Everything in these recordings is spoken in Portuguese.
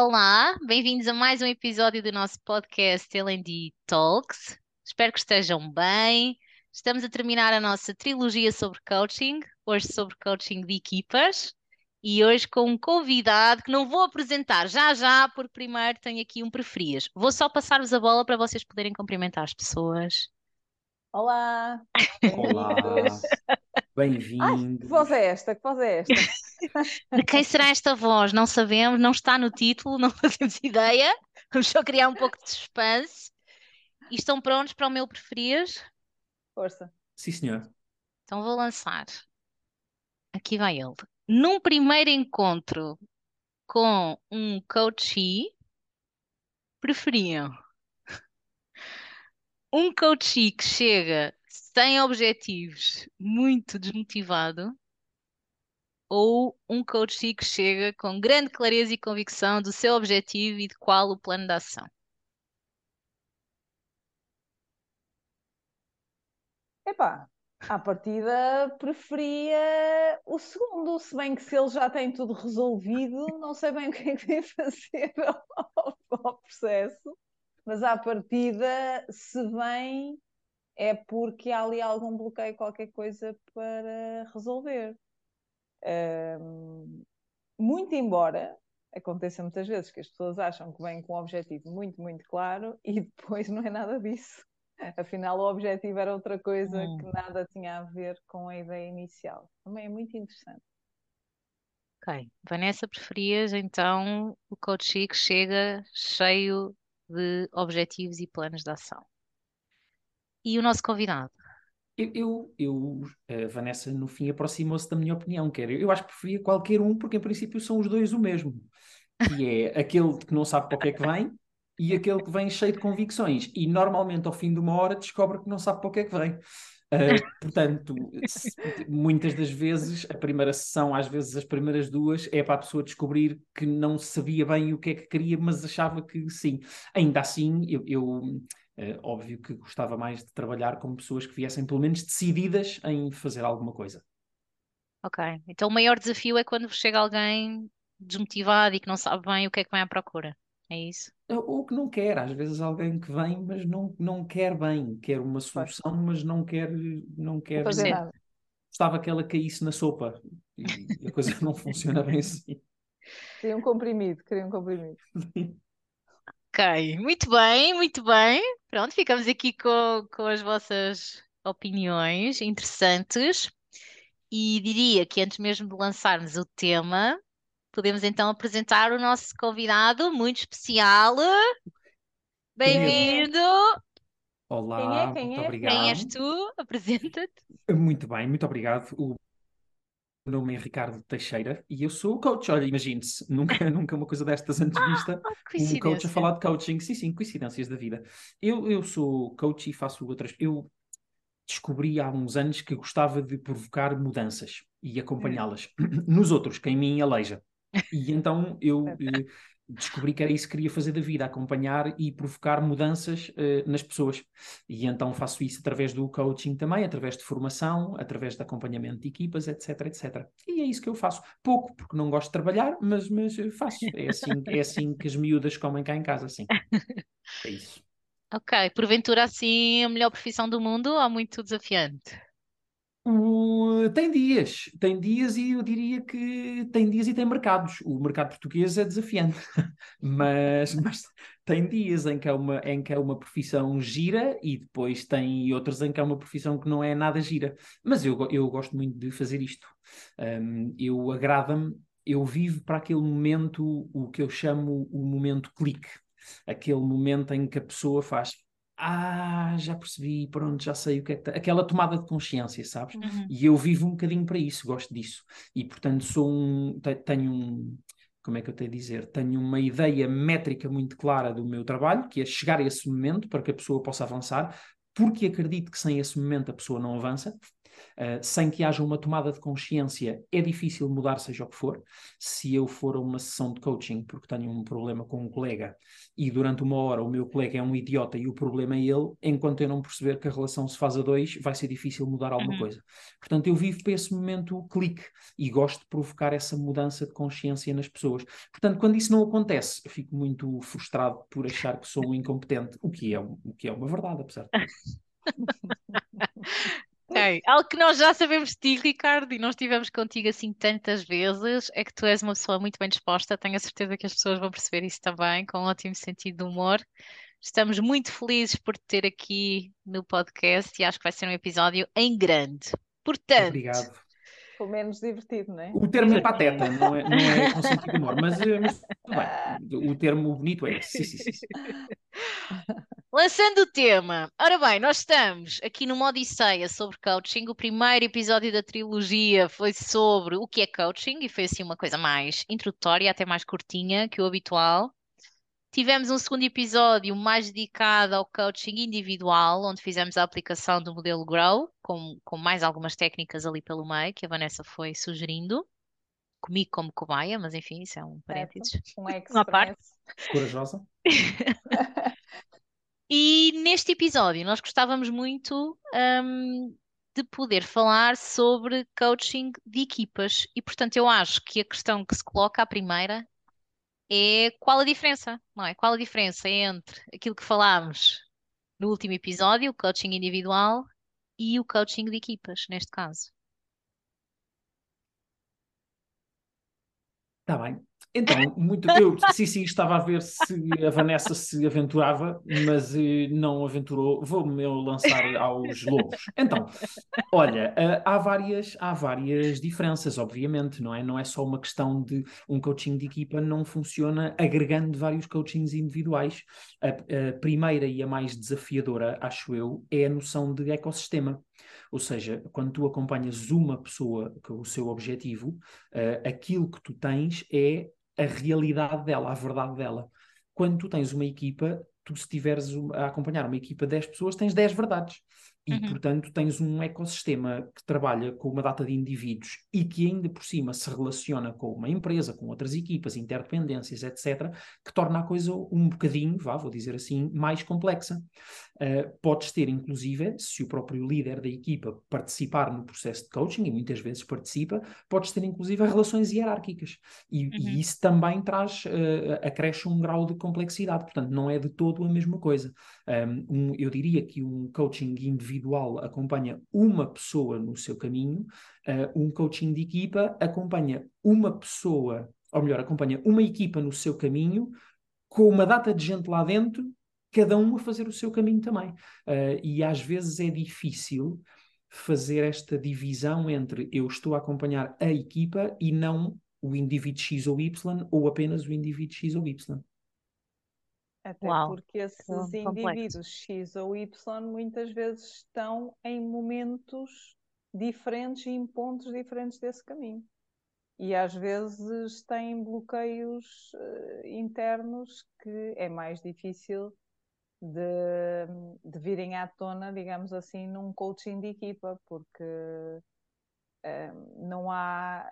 Olá, bem-vindos a mais um episódio do nosso podcast L&D Talks. Espero que estejam bem. Estamos a terminar a nossa trilogia sobre coaching, hoje sobre coaching de equipas, e hoje com um convidado que não vou apresentar já já, porque primeiro tenho aqui um preferias. Vou só passar-vos a bola para vocês poderem cumprimentar as pessoas. Olá! Olá, Ai, que voz é esta? Que voz é esta? De quem será esta voz? Não sabemos, não está no título, não fazemos ideia. Vamos só criar um pouco de suspense. E estão prontos para o meu preferias? Força. Sim, senhor. Então vou lançar. Aqui vai ele. Num primeiro encontro com um coachee, preferiam um coachee que chega sem objetivos, muito desmotivado, ou um coachee que chega com grande clareza e convicção do seu objetivo e de qual o plano de ação? Epá, à partida preferia o segundo, se bem que se ele já tem tudo resolvido, não sei bem o que é que tem fazer ao, ao processo, mas à partida, se vem, é porque há ali algum bloqueio, qualquer coisa para resolver. Muito embora aconteça muitas vezes que as pessoas acham que vêm com um objetivo muito, muito claro e depois não é nada disso. Afinal, o objetivo era outra coisa Hum. que nada tinha a ver com a ideia inicial. Também é muito interessante. Ok. Vanessa, preferias então o coachee que chega cheio de objetivos e planos de ação? E o nosso convidado? Eu, eu, eu, a Vanessa, no fim, aproximou-se da minha opinião, que era, eu acho que preferia qualquer um, porque em princípio são os dois o mesmo, que é aquele que não sabe para o que é que vem e aquele que vem cheio de convicções, e normalmente ao fim de uma hora descobre que não sabe para o que é que vem. Uh, portanto, se- muitas das vezes, a primeira sessão, às vezes as primeiras duas, é para a pessoa descobrir que não sabia bem o que é que queria, mas achava que sim. Ainda assim, eu, eu, eh, óbvio que gostava mais de trabalhar com pessoas que viessem pelo menos decididas em fazer alguma coisa. Ok. Então o maior desafio é quando chega alguém desmotivado e que não sabe bem o que é que vem à procura. É isso? Ou que não quer, às vezes alguém que vem, mas não, não quer bem, quer uma solução, mas não quer, não quer, fazer nada. gostava que ela caísse na sopa e a coisa não funciona bem assim. Queria um comprimido, queria um comprimido. Ok, muito bem, muito bem. Pronto, ficamos aqui com, com as vossas opiniões interessantes. E diria que antes mesmo de lançarmos o tema, podemos então apresentar o nosso convidado muito especial. Bem-vindo! Olá, Quem é? Quem muito é? Quem és obrigado. tu? Apresenta-te. Muito bem, muito obrigado. O meu nome é Ricardo Teixeira e eu sou coach. Olha, imagine-se, nunca, nunca uma coisa destas antes vista. Oh, que Um coach a falar de coaching. Sim, sim, coincidências da vida. Eu, eu sou coach e faço outras. Eu descobri há uns anos que gostava de provocar mudanças e acompanhá-las nos outros, que em mim aleija. E então eu eh, descobri que era isso que queria fazer da vida, acompanhar e provocar mudanças eh, nas pessoas. E então faço isso através do coaching também, através de formação, através de acompanhamento de equipas, etc, etc. E é isso que eu faço. Pouco, porque não gosto de trabalhar, mas, mas faço. É assim, é assim que as miúdas comem cá em casa, sim. É isso. Ok, porventura assim a melhor profissão do mundo ou muito desafiante? O- tem dias, tem dias e eu diria que tem dias e tem mercados. O mercado português é desafiante, mas, mas tem dias em que é uma, em que é uma profissão gira e depois tem outros em que é uma profissão que não é nada gira. Mas eu, eu gosto muito de fazer isto. Um, eu agrada-me, eu vivo para aquele momento, o que eu chamo o momento clique, aquele momento em que a pessoa faz. Ah, já percebi, pronto, já sei o que é que tá-" Aquela tomada de consciência, sabes? Uhum. E eu vivo um bocadinho para isso, gosto disso. E, portanto, sou um, te- tenho um, como é que eu tenho a dizer? Tenho uma ideia métrica muito clara do meu trabalho, que é chegar a esse momento para que a pessoa possa avançar, porque acredito que sem esse momento a pessoa não avança. Uh, sem que haja uma tomada de consciência, é difícil mudar, seja o que for. Se eu for a uma sessão de coaching porque tenho um problema com um colega e durante uma hora o meu colega é um idiota e o problema é ele, enquanto eu não perceber que a relação se faz a dois, vai ser difícil mudar alguma uhum. coisa. Portanto, eu vivo para esse momento clique e gosto de provocar essa mudança de consciência nas pessoas. Portanto, quando isso não acontece, eu fico muito frustrado por achar que sou um incompetente, o que é, o que é uma verdade, apesar de Okay. Algo que nós já sabemos de ti, Ricardo, e nós estivemos contigo assim tantas vezes, é que tu és uma pessoa muito bem disposta. Tenho a certeza que as pessoas vão perceber isso também, com um ótimo sentido de humor. Estamos muito felizes por te ter aqui no podcast e acho que vai ser um episódio em grande. Portanto, Obrigado. Pelo menos divertido, não é? O termo é pateta, não é, não é com sentido de humor, mas, eh, mas bem, o termo bonito é esse. Sim, sim, sim. Lançando o tema, ora bem, nós estamos aqui numa Odisseia sobre coaching. O primeiro episódio da trilogia foi sobre o que é coaching e foi assim uma coisa mais introdutória, até mais curtinha que o habitual. Tivemos um segundo episódio mais dedicado ao coaching individual, onde fizemos a aplicação do modelo Grow, com, com mais algumas técnicas ali pelo meio que a Vanessa foi sugerindo comigo como cobaia, mas enfim, isso é um parênteses. Um Uma parte. Corajosa. E neste episódio nós gostávamos muito um, de poder falar sobre coaching de equipas. E portanto eu acho que a questão que se coloca à primeira é qual a diferença, não é? Qual a diferença entre aquilo que falámos no último episódio, o coaching individual, e o coaching de equipas, neste caso. Está bem. Então, muito, eu sim, sim, estava a ver se a Vanessa se aventurava, mas eh, não aventurou. Vou-me lançar aos lobos. Então, olha, eh, há, várias, há várias diferenças, obviamente, não é? Não é só uma questão de um coaching de equipa não funciona agregando vários coachings individuais. A, a primeira e a mais desafiadora, acho eu, é a noção de ecossistema. Ou seja, quando tu acompanhas uma pessoa com o seu objetivo, uh, aquilo que tu tens é a realidade dela, a verdade dela. Quando tu tens uma equipa, tu se estiveres a acompanhar uma equipa de 10 pessoas, tens 10 verdades. E, uhum. portanto, tens um ecossistema que trabalha com uma data de indivíduos e que ainda por cima se relaciona com uma empresa, com outras equipas, interdependências, etc., que torna a coisa um bocadinho, vá, vou dizer assim, mais complexa. Uh, podes ter, inclusive, se o próprio líder da equipa participar no processo de coaching, e muitas vezes participa, podes ter, inclusive, relações hierárquicas. E, uhum. e isso também traz, uh, acresce um grau de complexidade. Portanto, não é de todo a mesma coisa. Um, eu diria que um coaching individual acompanha uma pessoa no seu caminho, uh, um coaching de equipa acompanha uma pessoa, ou melhor, acompanha uma equipa no seu caminho, com uma data de gente lá dentro, cada um a fazer o seu caminho também. Uh, e às vezes é difícil fazer esta divisão entre eu estou a acompanhar a equipa e não o indivíduo X ou Y, ou apenas o indivíduo X ou Y. Até Uau, porque esses indivíduos X ou Y muitas vezes estão em momentos diferentes e em pontos diferentes desse caminho. E às vezes têm bloqueios uh, internos que é mais difícil de, de, virem à tona, digamos assim, num coaching de equipa, porque uh, não há.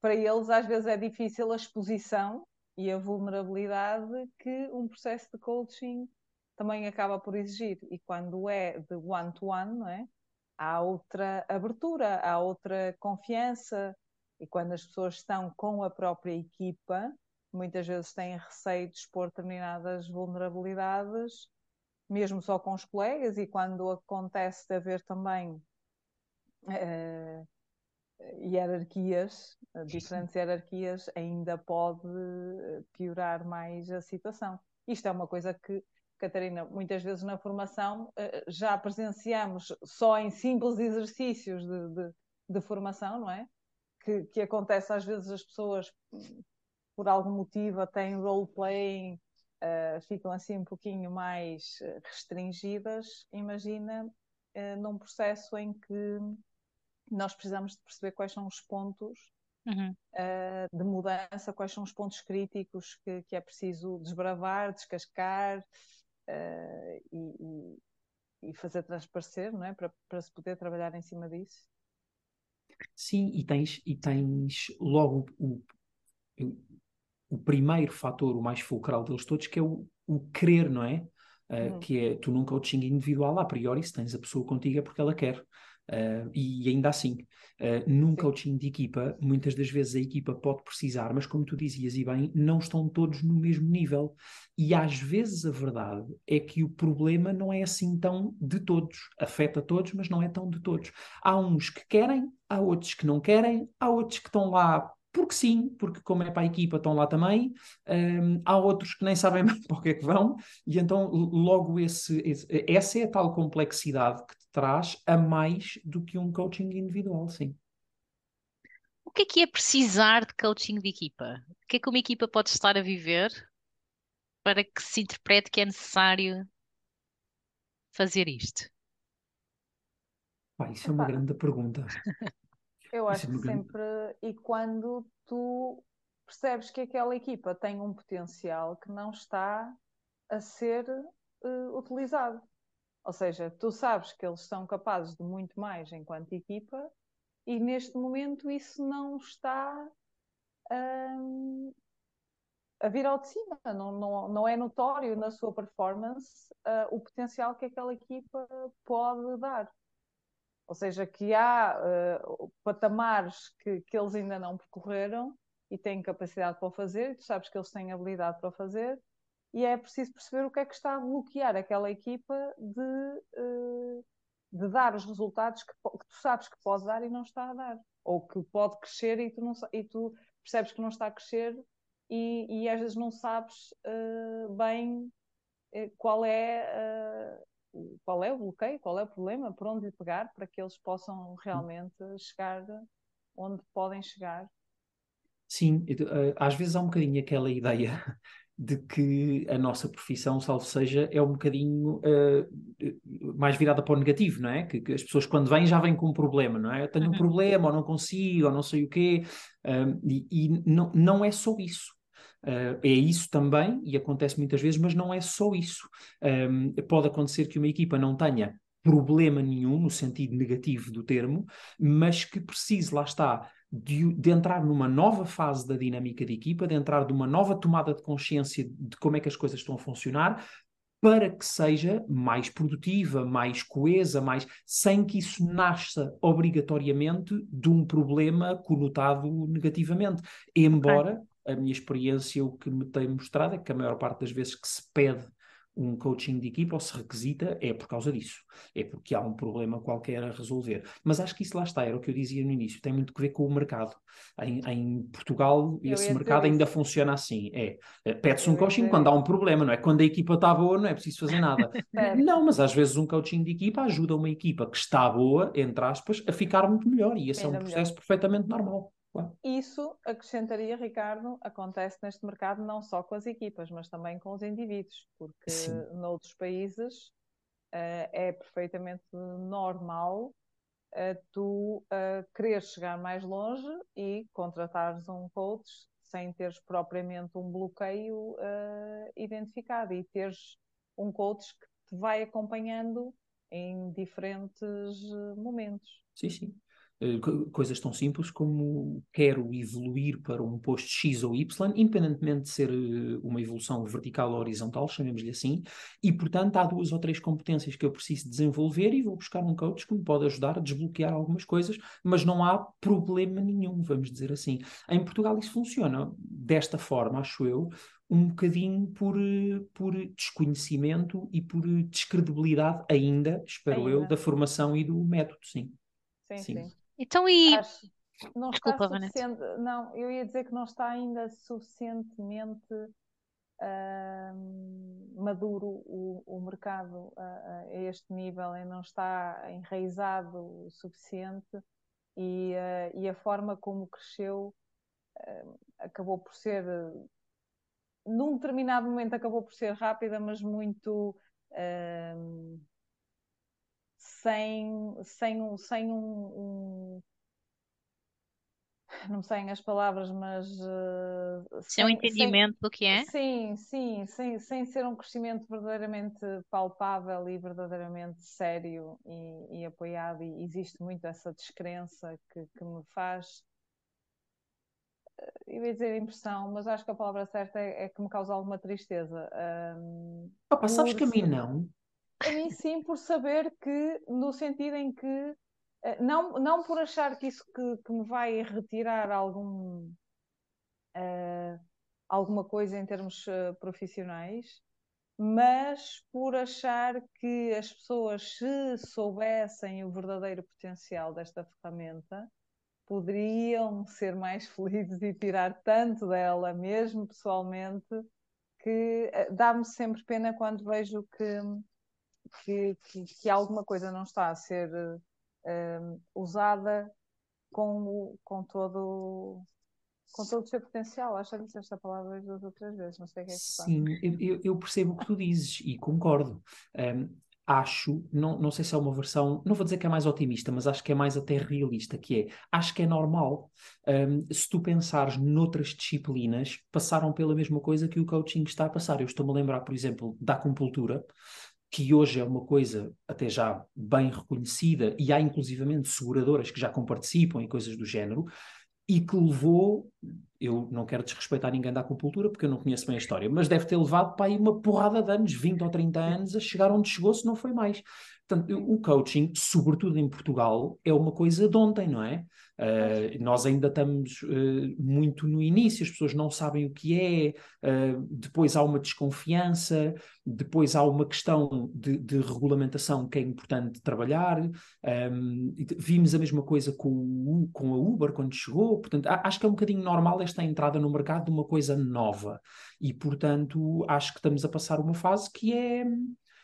Para eles, às vezes, é difícil a exposição e a vulnerabilidade que um processo de coaching também acaba por exigir. E quando é de one-to-one, não é? há outra abertura, há outra confiança. E quando as pessoas estão com a própria equipa, muitas vezes têm receio de expor determinadas vulnerabilidades, mesmo só com os colegas, e quando acontece de haver também uh, hierarquias, diferentes hierarquias, ainda pode piorar mais a situação. Isto é uma coisa que, Catarina, muitas vezes na formação eh, já presenciamos só em simples exercícios de, de, de formação, não é? Que, que, acontece às vezes as pessoas, por algum motivo, têm role-playing, uh, ficam assim um pouquinho mais restringidas. Imagina uh, num processo em que nós precisamos de perceber quais são os pontos uhum. uh, de mudança, quais são os pontos críticos que, que é preciso desbravar, descascar uh, e, e fazer transparecer, não é? Para, para se poder trabalhar em cima disso. Sim, e tens, e tens logo o, o, o primeiro fator, o mais fulcral deles todos, que é o, o querer, não é? Uh, uhum. Que é, tu num coaching individual, a priori, se tens a pessoa contigo é porque ela quer. Uh, e ainda assim, uh, num Sim. coaching de equipa, muitas das vezes a equipa pode precisar, mas como tu dizias e bem, não estão todos no mesmo nível. E às vezes a verdade é que o problema não é assim tão de todos. Afeta todos, mas não é tão de todos. Há uns que querem, há outros que não querem, há outros que estão lá porque sim, porque como é para a equipa estão lá também, um, há outros que nem sabem bem para o que é que vão, e então logo esse, esse, essa é a tal complexidade que traz a mais do que um coaching individual, sim. O que é que é precisar de coaching de equipa? O que é que uma equipa pode estar a viver para que se interprete que é necessário fazer isto? Pá, isso é uma grande pergunta. Eu acho que sempre, e quando tu percebes que aquela equipa tem um potencial que não está a ser uh, utilizado. Ou seja, tu sabes que eles são capazes de muito mais enquanto equipa e neste momento isso não está um, a vir ao de cima, não, não, não é notório na sua performance uh, o potencial que aquela equipa pode dar. Ou seja, que há uh, patamares que, que eles ainda não percorreram e têm capacidade para o fazer, tu sabes que eles têm habilidade para o fazer, e é preciso perceber o que é que está a bloquear aquela equipa de, uh, de dar os resultados que, que, tu sabes que pode dar e não está a dar. Ou que pode crescer e tu, não, e tu percebes que não está a crescer e, e às vezes não sabes uh, bem qual é qual é o bloqueio, qual é o problema, por onde lhe pegar para que eles possam realmente chegar onde podem chegar. Sim, eh, às vezes há um bocadinho aquela ideia de que a nossa profissão, salvo seja, é um bocadinho uh, mais virada para o negativo, não é? Que, que, as pessoas quando vêm já vêm com um problema, não é? Eu tenho um uhum. problema, ou não consigo, ou não sei o quê, uh, e, e não, não é só isso. Uh, é isso também, e acontece muitas vezes, mas não é só isso. Um, pode acontecer que uma equipa não tenha problema nenhum, no sentido negativo do termo, mas que precise, lá está, de, de, entrar numa nova fase da dinâmica de equipa, de entrar numa nova tomada de consciência de como é que as coisas estão a funcionar, para que seja mais produtiva, mais coesa, mais sem que isso nasça obrigatoriamente de um problema conotado negativamente. Embora a minha experiência, o que me tem mostrado é que a maior parte das vezes que se pede um coaching de equipa ou se requisita é por causa disso. É porque há um problema qualquer a resolver. Mas acho que isso lá está, era o que eu dizia no início, tem muito que ver com o mercado. Em, em Portugal, eu esse mercado ainda isso. funciona assim. É, é pede-se um coaching quando há um problema, não é? Quando a equipa está boa, não é preciso fazer nada. não, mas às vezes um coaching de equipa ajuda uma equipa que está boa, entre aspas, a ficar muito melhor. E esse ainda é um processo melhor. perfeitamente normal. Isso, acrescentaria, Ricardo, acontece neste mercado não só com as equipas, mas também com os indivíduos, porque Sim. noutros países uh, é perfeitamente normal uh, tu uh, querer chegar mais longe e contratares um coach sem teres propriamente um bloqueio identificado e teres um coach que te vai acompanhando em diferentes momentos. Sim, sim. Eh, coisas tão simples como quero evoluir para um posto X ou Y, independentemente de ser eh, uma evolução vertical ou horizontal, chamemos-lhe assim, e portanto há duas ou três competências que eu preciso desenvolver e vou buscar um coach que me pode ajudar a desbloquear algumas coisas, mas não há problema nenhum, vamos dizer assim. Em Portugal isso funciona desta forma, acho eu, um bocadinho por, eh, por desconhecimento e por descredibilidade ainda, espero ainda. eu, da formação e do método, sim. Sim, sim. sim. Então, e. Acho, não Desculpa, está suficiente, Não, eu ia dizer que não está ainda suficientemente uh, maduro o, o mercado a, a, este nível e não está enraizado o suficiente e, uh, e a forma como cresceu uh, acabou por ser num determinado momento acabou por ser rápida, mas muito sem, sem, um, sem um, um, não me saem as palavras, mas uh, sem, um entendimento sem, do que é? Sim, sim, sem, sem ser um crescimento verdadeiramente palpável e verdadeiramente sério e, e apoiado, e existe muito essa descrença que, que me faz eu ia dizer impressão, mas acho que a palavra certa é, é que me causa alguma tristeza. Um, Opa, sabes que a mim não? A mim sim, por saber que, no sentido em que, eh, não, não por achar que isso que, que me vai retirar algum, uh, alguma coisa em termos uh, profissionais, mas por achar que as pessoas, se soubessem o verdadeiro potencial desta ferramenta, poderiam ser mais felizes e tirar tanto dela, mesmo pessoalmente, que dá-me sempre pena quando vejo que, que, que, que, alguma coisa não está a ser uh, usada com, com todo com todo o seu potencial. Acho que esta palavra duas ou três vezes, não sei o que é que Sim, eu, eu, percebo o que tu dizes e concordo. Um, acho, não, não sei se é uma versão, não vou dizer que é mais otimista, mas acho que é mais até realista, que é, acho que é normal, um, se tu pensares noutras disciplinas, passaram pela mesma coisa que o coaching está a passar. Eu estou-me a lembrar, por exemplo, da acupuntura, que hoje é uma coisa até já bem reconhecida, e há inclusivamente seguradoras que já comparticipam em coisas do género, e que levou, eu não quero desrespeitar ninguém da acupuntura porque eu não conheço bem a história, mas deve ter levado para aí uma porrada de anos, 20 ou 30 anos, a chegar onde chegou, se não foi mais. Portanto, o coaching, sobretudo em Portugal, é uma coisa de ontem, não é? Uh, nós ainda estamos uh, muito no início, as pessoas não sabem o que é, uh, depois há uma desconfiança, depois há uma questão de, de regulamentação que é importante trabalhar. Um, vimos a mesma coisa com, com a Uber quando chegou, portanto, acho que é um bocadinho normal esta entrada no mercado de uma coisa nova e, portanto, acho que estamos a passar uma fase que é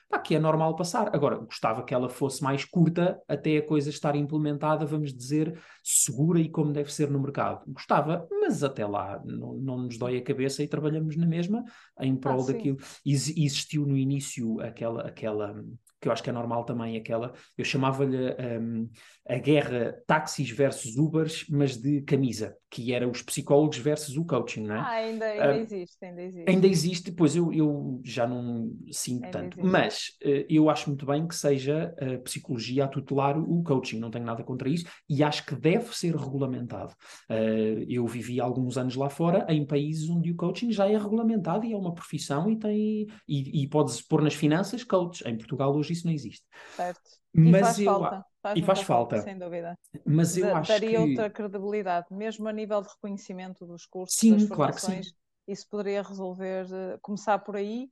pá, que é normal passar. Agora, gostava que ela fosse mais curta até a coisa estar implementada, vamos dizer, segura e como deve ser no mercado. Gostava, mas até lá não, não nos dói a cabeça e trabalhamos na mesma em prol ah, daquilo. Ex existiu no início aquela, aquela que eu acho que é normal também, aquela, eu chamava-lhe um, a guerra táxis versus Ubers, mas de camisa, que era os psicólogos versus o coaching, não é? Ah, ainda, ainda uh, existe, ainda existe. Ainda existe, pois eu, eu já não sinto ainda tanto, existe. mas uh, eu acho muito bem que seja a psicologia a tutelar o coaching, não tenho nada contra isso, e acho que deve ser regulamentado. Uh, eu vivi alguns anos lá fora, em países onde o coaching já é regulamentado e é uma profissão e tem, e, e pode-se pôr nas finanças coach. Em Portugal hoje isso não existe. Certo. E Mas faz eu, falta. Faz e faz falta. Sem dúvida. Mas eu acho daria que... outra credibilidade, mesmo a nível de reconhecimento dos cursos, sim, das formações. Claro que sim. Isso poderia resolver, eh, começar por aí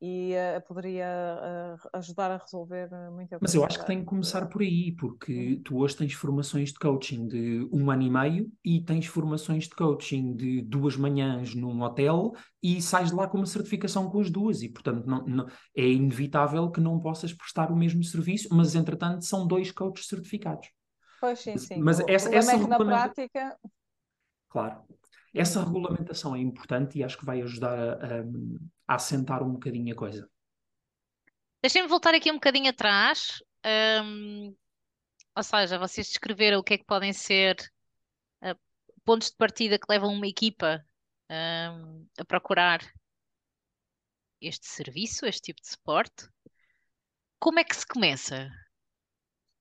e uh, poderia uh, ajudar a resolver muita coisa. Mas eu acho que tem que começar por aí, porque uhum. tu hoje tens formações de coaching de um ano e meio e tens formações de coaching de duas manhãs num hotel e sais de lá com uma certificação com as duas e, portanto, não, não, é inevitável que não possas prestar o mesmo serviço, mas, entretanto, são dois coaches certificados. Pois sim, sim. Mas o essa, essa é que na prática... Claro. Essa regulamentação é importante e acho que vai ajudar a, a, a assentar um bocadinho a coisa. Deixem-me voltar aqui um bocadinho atrás. Um, ou seja, vocês descreveram o que é que podem ser uh, pontos de partida que levam uma equipa um, a procurar este serviço, este tipo de suporte. Como é que se começa?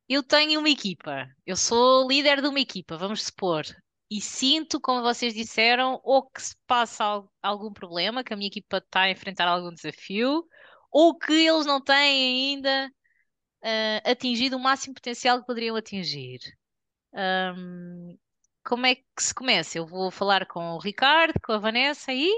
Eu tenho uma equipa, eu sou líder de uma equipa, vamos supor, e sinto, como vocês disseram, ou que se passa algum problema, que a minha equipa está a enfrentar algum desafio, ou que eles não têm ainda uh, atingido o máximo potencial que poderiam atingir. Um, como é que se começa? Eu vou falar com o Ricardo, com a Vanessa e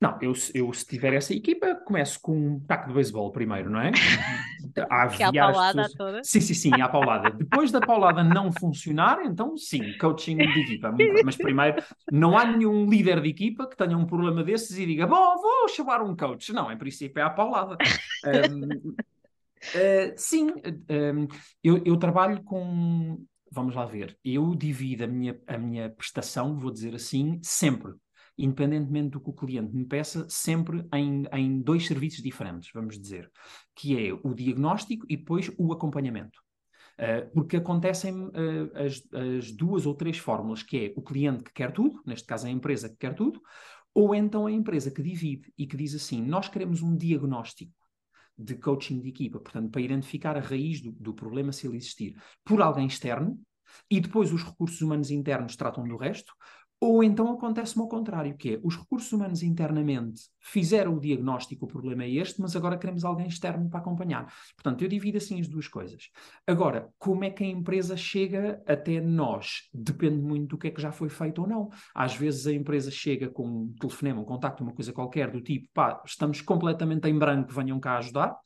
não, eu, eu se tiver essa equipa, começo com um taco de beisebol primeiro, não é? A que é a paulada pessoas... toda. Sim, sim, sim, a paulada. Depois da paulada não funcionar, então sim, coaching de equipa. Mas primeiro, não há nenhum líder de equipa que tenha um problema desses e diga, bom, vou chamar um coach. Não, em princípio é a paulada. Um, uh, eh, sim, um, eu, eu trabalho com vamos lá ver, eu divido a minha, a minha prestação, vou dizer assim, sempre independentemente do que o cliente me peça, sempre em, em dois serviços diferentes, vamos dizer, que é o diagnóstico e depois o acompanhamento. Uh, porque acontecem uh, as, as, duas ou três fórmulas, que é o cliente que quer tudo, neste caso a empresa que quer tudo, ou então a empresa que divide e que diz assim: nós queremos um diagnóstico de coaching de equipa, portanto, para identificar a raiz do, do problema, se ele existir, por alguém externo, e depois os recursos humanos internos tratam do resto, ou então acontece-me ao contrário, que é os recursos humanos internamente fizeram o diagnóstico, o problema é este, mas agora queremos alguém externo para acompanhar. Portanto, eu divido assim as duas coisas. Agora, como é que a empresa chega até nós? Depende muito do que é que já foi feito ou não. Às vezes a empresa chega com um telefonema, um contacto, uma coisa qualquer, do tipo, pá, estamos completamente em branco, venham cá ajudar.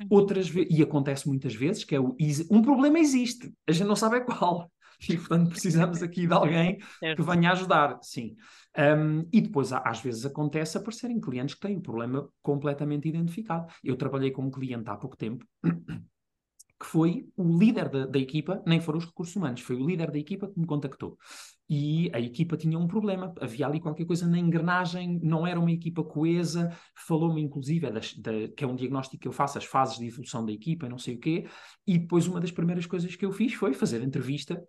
Uhum. Outras vezes, e acontece muitas vezes, que é o, um problema existe, a gente não sabe é qual e portanto precisamos aqui de alguém que venha ajudar, sim. Um, e depois às vezes acontece aparecerem clientes que têm o problema completamente identificado. Eu trabalhei com um cliente há pouco tempo que foi o líder da, da, equipa, nem foram os recursos humanos, foi o líder da equipa que me contactou. E a equipa tinha um problema, havia ali qualquer coisa na engrenagem, não era uma equipa coesa, falou-me inclusive, é das, da, que é um diagnóstico que eu faço, as fases de evolução da equipa, não sei o quê, e depois uma das primeiras coisas que eu fiz foi fazer entrevista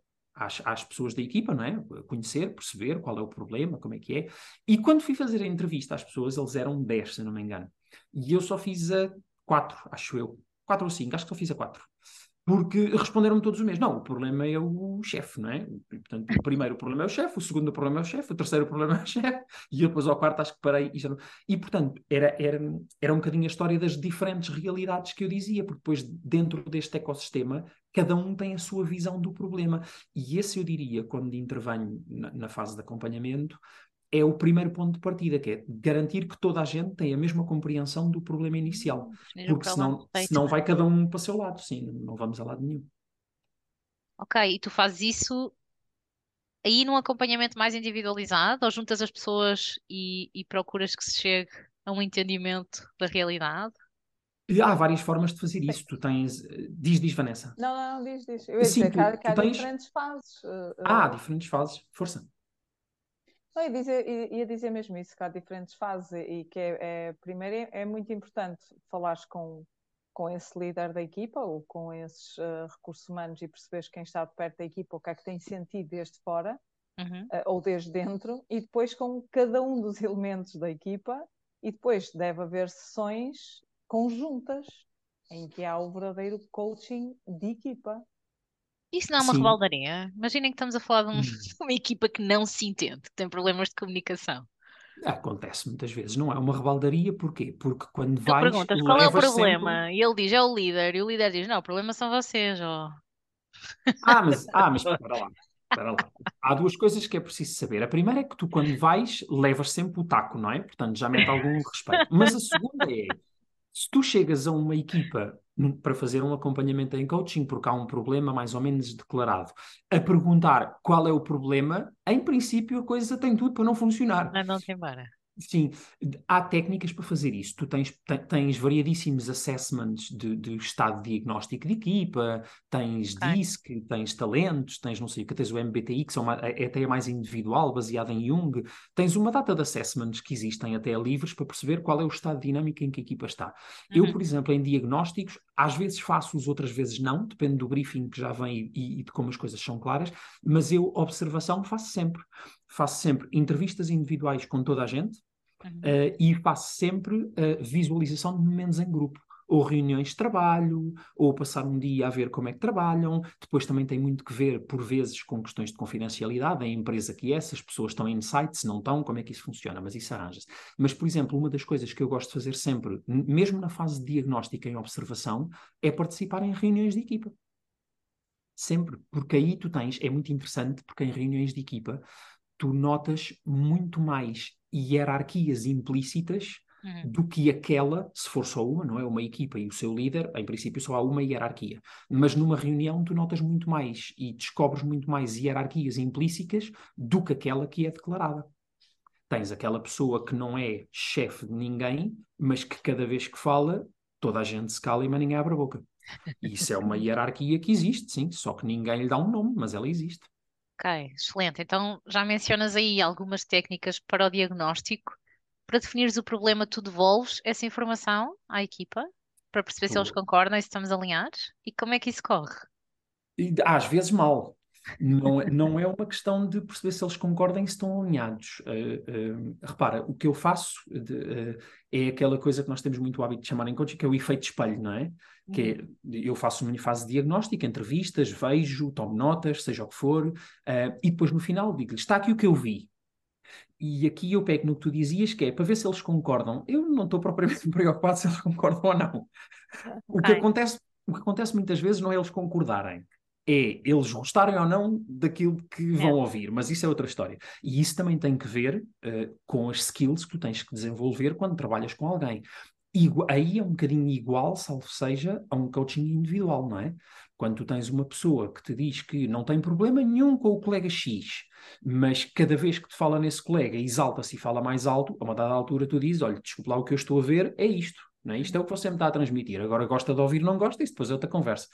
às, às, pessoas da equipa, não é? Conhecer, perceber qual é o problema, como é que é. E quando fui fazer a entrevista às pessoas, eles eram 10, se não me engano. E eu só fiz a 4, acho eu. 4 ou 5, acho que só fiz a 4 porque responderam-me todos o mesmo. Não, o problema é o chefe, não é? Portanto, o primeiro problema é o chefe, o segundo problema é o chefe, o terceiro problema é o chefe, e depois ao quarto acho que parei e já. E, portanto, era, era, era um bocadinho a história das diferentes realidades que eu dizia, porque depois, dentro deste ecossistema, cada um tem a sua visão do problema. E esse, eu diria, quando intervenho na, na fase de acompanhamento, é o primeiro ponto de partida, que é garantir que toda a gente tem a mesma compreensão do problema inicial. Hum, porque senão, senão vai cada um para o seu lado, sim, não vamos a lado nenhum. Ok, e tu fazes isso aí num acompanhamento mais individualizado, ou juntas as pessoas e, e procuras que se chegue a um entendimento da realidade? Há várias formas de fazer isso. Tu tens. Diz, diz, Vanessa. Não, não, diz, diz. Eu ia Sim, dizer tu, que há, que há tens... diferentes fases. Ah, diferentes fases. Força. Não, ia, dizer, ia dizer mesmo isso, que há diferentes fases e que é, é primeiro é, é, muito importante falares com, com esse líder da equipa ou com esses uh, recursos humanos e perceberes quem está de perto da equipa, o que é que tem sentido desde fora uhum. uh, ou desde dentro e depois com cada um dos elementos da equipa e depois deve haver sessões conjuntas em que há o verdadeiro coaching de equipa. Isso não é uma Sim. rebaldaria? Imaginem que estamos a falar de, um, hum. uma equipa que não se entende, que tem problemas de comunicação. Acontece muitas vezes, não é uma rebaldaria, porquê? Porque quando tu vais. perguntas qual é o problema sempre... e ele diz é o líder, e o líder diz não, o problema são vocês. Oh. Ah, mas, ah, mas para lá, para lá. Há duas coisas que é preciso saber. A primeira é que tu, quando vais, levas sempre o taco, não é? Portanto, já mete algum respeito. Mas a segunda é se tu chegas a uma equipa para fazer um acompanhamento em coaching, porque há um problema mais ou menos declarado, a perguntar qual é o problema, em princípio a coisa tem tudo para não funcionar. Não, não te embora. Sim, há técnicas para fazer isso. Tu tens, tens variadíssimos assessments de, de estado de diagnóstico de equipa, tens okay. DISC, tens talentos, tens não sei o que, tens o MBTI, que são uma, é até mais individual, baseado em Jung. Tens uma data de assessments que existem até livres para perceber qual é o estado dinâmico em que a equipa está. Uhum. Eu, por exemplo, em diagnósticos, às vezes faço-os, outras vezes não, depende do briefing que já vem e, e de como as coisas são claras, mas eu, observação, faço sempre faço sempre entrevistas individuais com toda a gente uhum. uh, e faço sempre uh, visualização de momentos em grupo. Ou reuniões de trabalho, ou passar um dia a ver como é que trabalham. Depois também tem muito que ver, por vezes, com questões de confidencialidade, a empresa que é, se as pessoas estão em site, se não estão, como é que isso funciona, mas isso arranja-se. Mas, por exemplo, uma das coisas que eu gosto de fazer sempre, mesmo na fase de diagnóstica e observação, é participar em reuniões de equipa. Sempre, porque aí tu tens, é muito interessante, porque em reuniões de equipa tu notas muito mais hierarquias implícitas uhum. do que aquela, se for só uma, não é? Uma equipa e o seu líder, em princípio só há uma hierarquia. Mas numa reunião tu notas muito mais e descobres muito mais hierarquias implícitas do que aquela que é declarada. Tens aquela pessoa que não é chefe de ninguém, mas que cada vez que fala, toda a gente se cala e mas ninguém abre a boca. Isso é uma hierarquia que existe, sim, só que ninguém lhe dá um nome, mas ela existe. Ok, excelente. Então já mencionas aí algumas técnicas para o diagnóstico. Para definires o problema, tu devolves essa informação à equipa para perceber se eles concordam e se estamos alinhados? E como é que isso corre? às vezes mal. Não, é, não é uma questão de perceber se eles concordam e se estão alinhados. Uh, uh, repara, o que eu faço de, uh, é aquela coisa que nós temos muito o hábito de chamar em coaching, que é o efeito espelho, não é? Uhum. Que é, eu faço uma fase de diagnóstico, entrevistas, vejo, tomo notas, seja o que for, e depois no final digo-lhe, está aqui o que eu vi. E aqui eu pego no que tu dizias, que é para ver se eles concordam. Eu não estou propriamente preocupado se eles concordam ou não. Okay. O, que acontece, o que acontece muitas vezes não é eles concordarem é eles gostarem ou não daquilo que vão é. ouvir, mas isso é outra história. E isso também tem que ver uh, com as skills que tu tens que desenvolver quando trabalhas com alguém. E aí é um bocadinho igual, salvo seja, a um coaching individual, não é? Quando tu tens uma pessoa que te diz que não tem problema nenhum com o colega X, mas cada vez que te fala nesse colega exalta-se e fala mais alto, a uma dada altura tu dizes: olha, desculpa lá, o que eu estou a ver é isto. Não é? Isto é o que você me está a transmitir. Agora gosta de ouvir, não gosta, isso depois é outra conversa.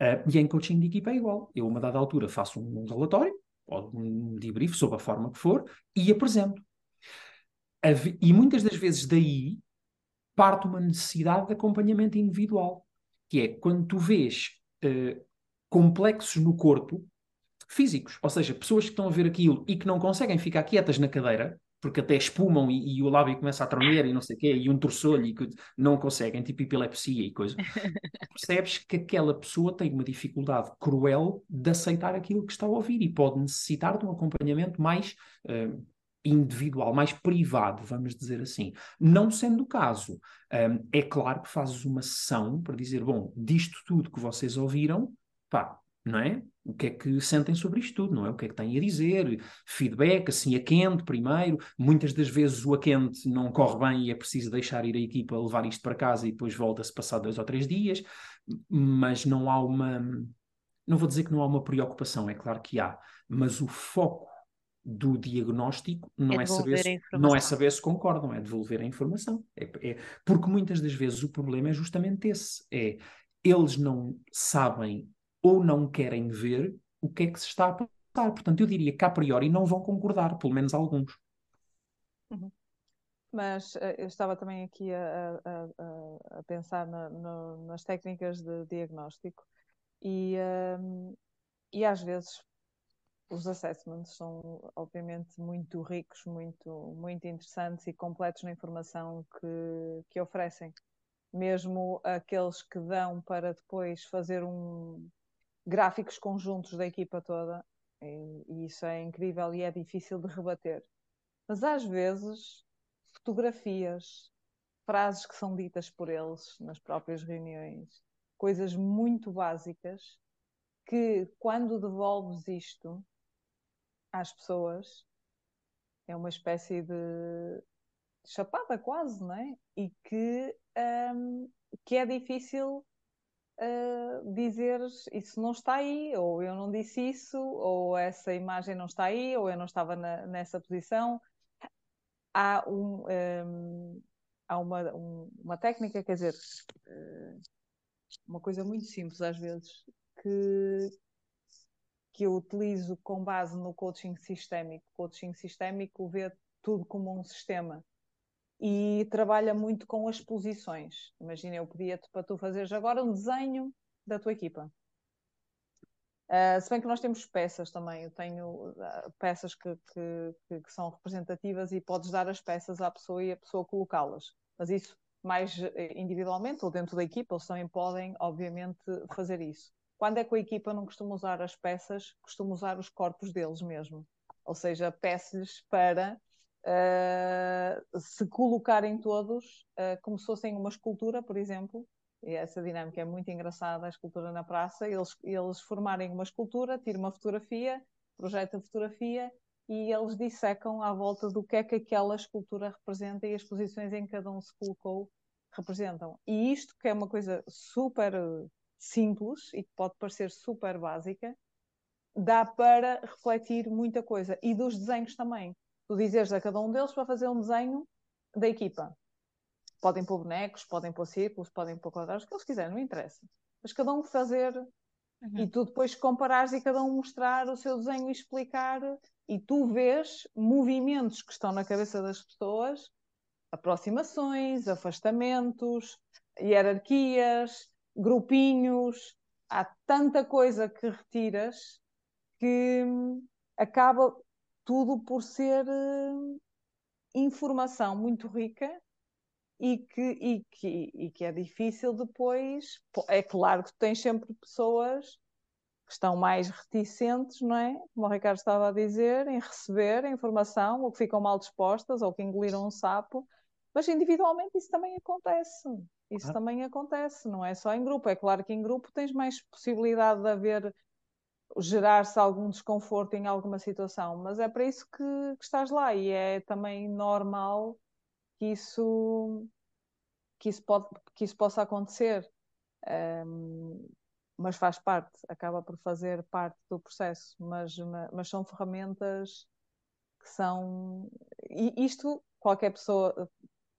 Uh, e em coaching de equipa é igual. Eu, a uma dada altura, faço um relatório, ou um debrief, sob a forma que for, e apresento. E muitas das vezes daí parte uma necessidade de acompanhamento individual, que é quando tu vês uh, complexos no corpo, físicos, ou seja, pessoas que estão a ver aquilo e que não conseguem ficar quietas na cadeira, porque até espumam e, e, o lábio começa a tremer e não sei o quê, e um torçolho e que não conseguem, tipo epilepsia e coisa, percebes que aquela pessoa tem uma dificuldade cruel de aceitar aquilo que está a ouvir e pode necessitar de um acompanhamento mais uh, individual, mais privado, vamos dizer assim. Não sendo o caso, um, eh, é claro que fazes uma sessão para dizer, bom, disto tudo que vocês ouviram, pá, não é? O que é que sentem sobre isto tudo, não é? O que é que têm a dizer? Feedback, assim, a quente primeiro. Muitas das vezes o a quente não corre bem e é preciso deixar ir a equipa levar isto para casa e depois volta-se passar dois ou três dias. Mas não há uma. Não vou dizer que não há uma preocupação, é claro que há, mas o foco do diagnóstico não é, é saber, se, não é saber se concordam, é devolver a informação. É, é, porque muitas das vezes o problema é justamente esse: é eles não sabem ou não querem ver o que é que se está a passar. Portanto, eu diria que a priori não vão concordar, pelo menos alguns. Uhum. Mas uh, eu estava também aqui a, a, a pensar na, nas técnicas de diagnóstico e, uh, e às vezes os assessments são obviamente muito ricos, muito, muito interessantes e completos na informação que, que oferecem. Mesmo aqueles que dão para depois fazer um, gráficos conjuntos da equipa toda, e, e isso é incrível e é difícil de rebater. Mas às vezes, fotografias, frases que são ditas por eles nas próprias reuniões, coisas muito básicas que, quando devolves isto às pessoas, é uma espécie de chapada quase, não é? E que, um, que é difícil uh, dizeres isso não está aí, ou eu não disse isso, ou essa imagem não está aí, ou eu não estava na, nessa posição. Há, um, um, ehm, há uma, um, uma técnica, quer dizer, uh, uma coisa muito simples às vezes, que, que eu utilizo com base no coaching sistémico. O coaching sistémico vê tudo como um sistema e trabalha muito com as posições. Imagina, eu pedia-te para tu fazeres agora um desenho da tua equipa. Uh, se bem que nós temos peças também, eu tenho uh, peças que, que, que, são representativas e podes dar as peças à pessoa e a pessoa colocá-las. Mas isso mais eh, individualmente ou dentro da equipa, eles também podem, obviamente, fazer isso. Quando é com a equipa não costumo usar as peças, costumo usar os corpos deles mesmo. Ou seja, peço-lhes para uh, se colocarem todos uh, como se fossem uma escultura, por exemplo, e essa dinâmica é muito engraçada, a escultura na praça, eles, eles formarem uma escultura, tiram uma fotografia, projetam a fotografia e eles dissecam à volta do que é que aquela escultura representa e as posições em que cada um se colocou representam. E isto que é uma coisa super simples e que pode parecer super básica, dá para refletir muita coisa. E dos desenhos também tu dizeres a cada um deles para fazer um desenho da equipa. Podem pôr bonecos, podem pôr círculos, podem pôr quadrados, o que eles quiserem, não interessa. Mas cada um fazer uhum. e tu depois comparares e cada um mostrar o seu desenho e explicar e tu vês movimentos que estão na cabeça das pessoas, aproximações, afastamentos, hierarquias, grupinhos, há tanta coisa que retiras que hum, acaba tudo por ser uh, informação muito rica e que, e, que, e que é difícil depois. É claro que tens sempre pessoas que estão mais reticentes, não é? Como o Ricardo estava a dizer, em receber a informação, ou que ficam mal dispostas, ou que engoliram um sapo, mas individualmente isso também acontece. Isso ah. também acontece, não é só em grupo. É claro que em grupo tens mais possibilidade de haver gerar-se algum desconforto em alguma situação, mas é para isso que, que, estás lá e é também normal que isso que isso, pode, que isso possa acontecer. Um, mas faz parte, acaba por fazer parte do processo, mas, mas são ferramentas que são. E isto qualquer pessoa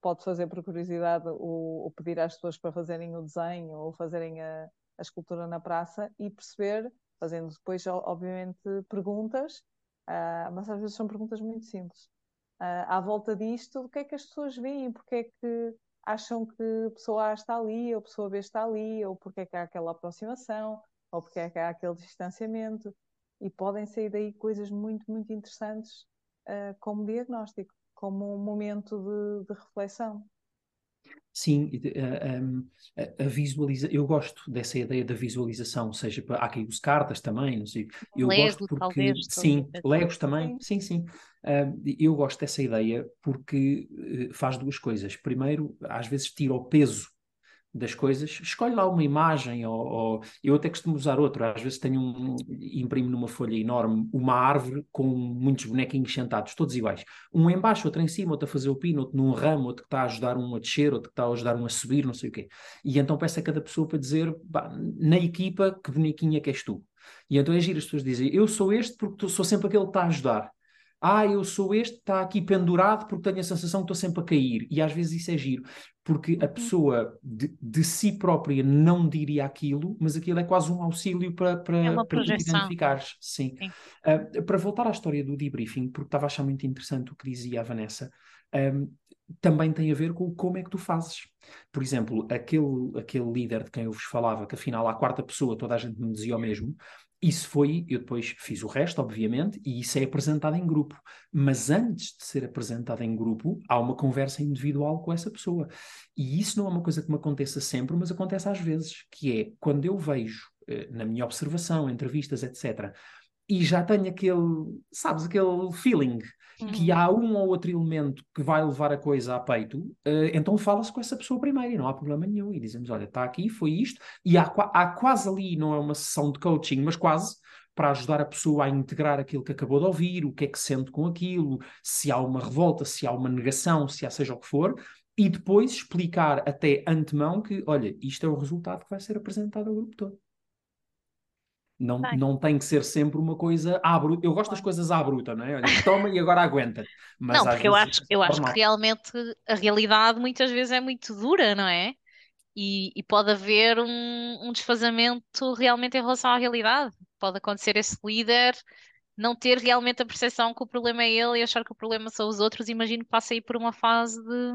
pode fazer por curiosidade ou, pedir às pessoas para fazerem o desenho ou fazerem a, a escultura na praça e perceber fazendo depois, obviamente, perguntas, uh, mas às vezes são perguntas muito simples. Uh, à volta disto, o que é que as pessoas veem? Porque é que acham que a pessoa A está ali, ou a pessoa B está ali, ou porque é que há aquela aproximação, ou porque é que há aquele distanciamento. E podem sair daí coisas muito, muito interessantes uh, como diagnóstico, como um momento de, de reflexão. Sim, a, a, a visualiza eu gosto dessa ideia da visualização, seja há aqui os cartas também, não sei. Eu Lego, gosto porque talvez, sim, Legos também, sim, sim. Uh, eu gosto dessa ideia porque uh, faz duas coisas. Primeiro, às vezes tira o peso das coisas, escolhe lá uma imagem, ou, ou, eu até costumo usar outra, às vezes tenho um, imprimo numa folha enorme uma árvore com muitos bonequinhos sentados, todos iguais. Um embaixo, outro em cima, outro a fazer o pino, outro num ramo, outro que está a ajudar um a descer, outro que está a ajudar um a subir, não sei o quê. E então peço a cada pessoa para dizer, na equipa, que bonequinha que és tu. E então é giro as pessoas dizem, eu sou este porque sou sempre aquele que está a ajudar ah, eu sou este, está aqui pendurado porque tenho a sensação que estou sempre a cair. E às vezes isso é giro, porque a uhum. pessoa de, de si própria não diria aquilo, mas aquilo é quase um auxílio para, para, é para identificares. Sim. Sim. Uh, para voltar à história do debriefing, porque estava a achar muito interessante o que dizia a Vanessa, um, também tem a ver com como é que tu fazes. Por exemplo, aquele, aquele líder de quem eu vos falava, que afinal, à quarta pessoa toda a gente me dizia o mesmo, isso foi, eu depois fiz o resto, obviamente, e isso é apresentado em grupo. Mas antes de ser apresentado em grupo, há uma conversa individual com essa pessoa. E isso não é uma coisa que me aconteça sempre, mas acontece às vezes, que é quando eu vejo, eh, na minha observação, entrevistas, etc., e já tenho aquele, sabes, aquele feeling que há um ou outro elemento que vai levar a coisa a peito, uh, então fala-se com essa pessoa primeiro e não há problema nenhum. E dizemos: olha, está aqui, foi isto, e há, há quase ali, não é uma sessão de coaching, mas quase para ajudar a pessoa a integrar aquilo que acabou de ouvir, o que é que sente com aquilo, se há uma revolta, se há uma negação, se há seja o que for, e depois explicar até antemão que, olha, isto é o resultado que vai ser apresentado ao grupo todo. Não, não tem que ser sempre uma coisa à bruta. Eu gosto das coisas à bruta, não é? Olha, toma e agora aguenta. Mas não, porque eu acho, eu acho que realmente a realidade muitas vezes é muito dura, não é? E, e pode haver um, um desfazamento realmente em relação à realidade. Pode acontecer esse líder não ter realmente a percepção que o problema é ele e achar que o problema são os outros. Imagino que passa aí por uma fase de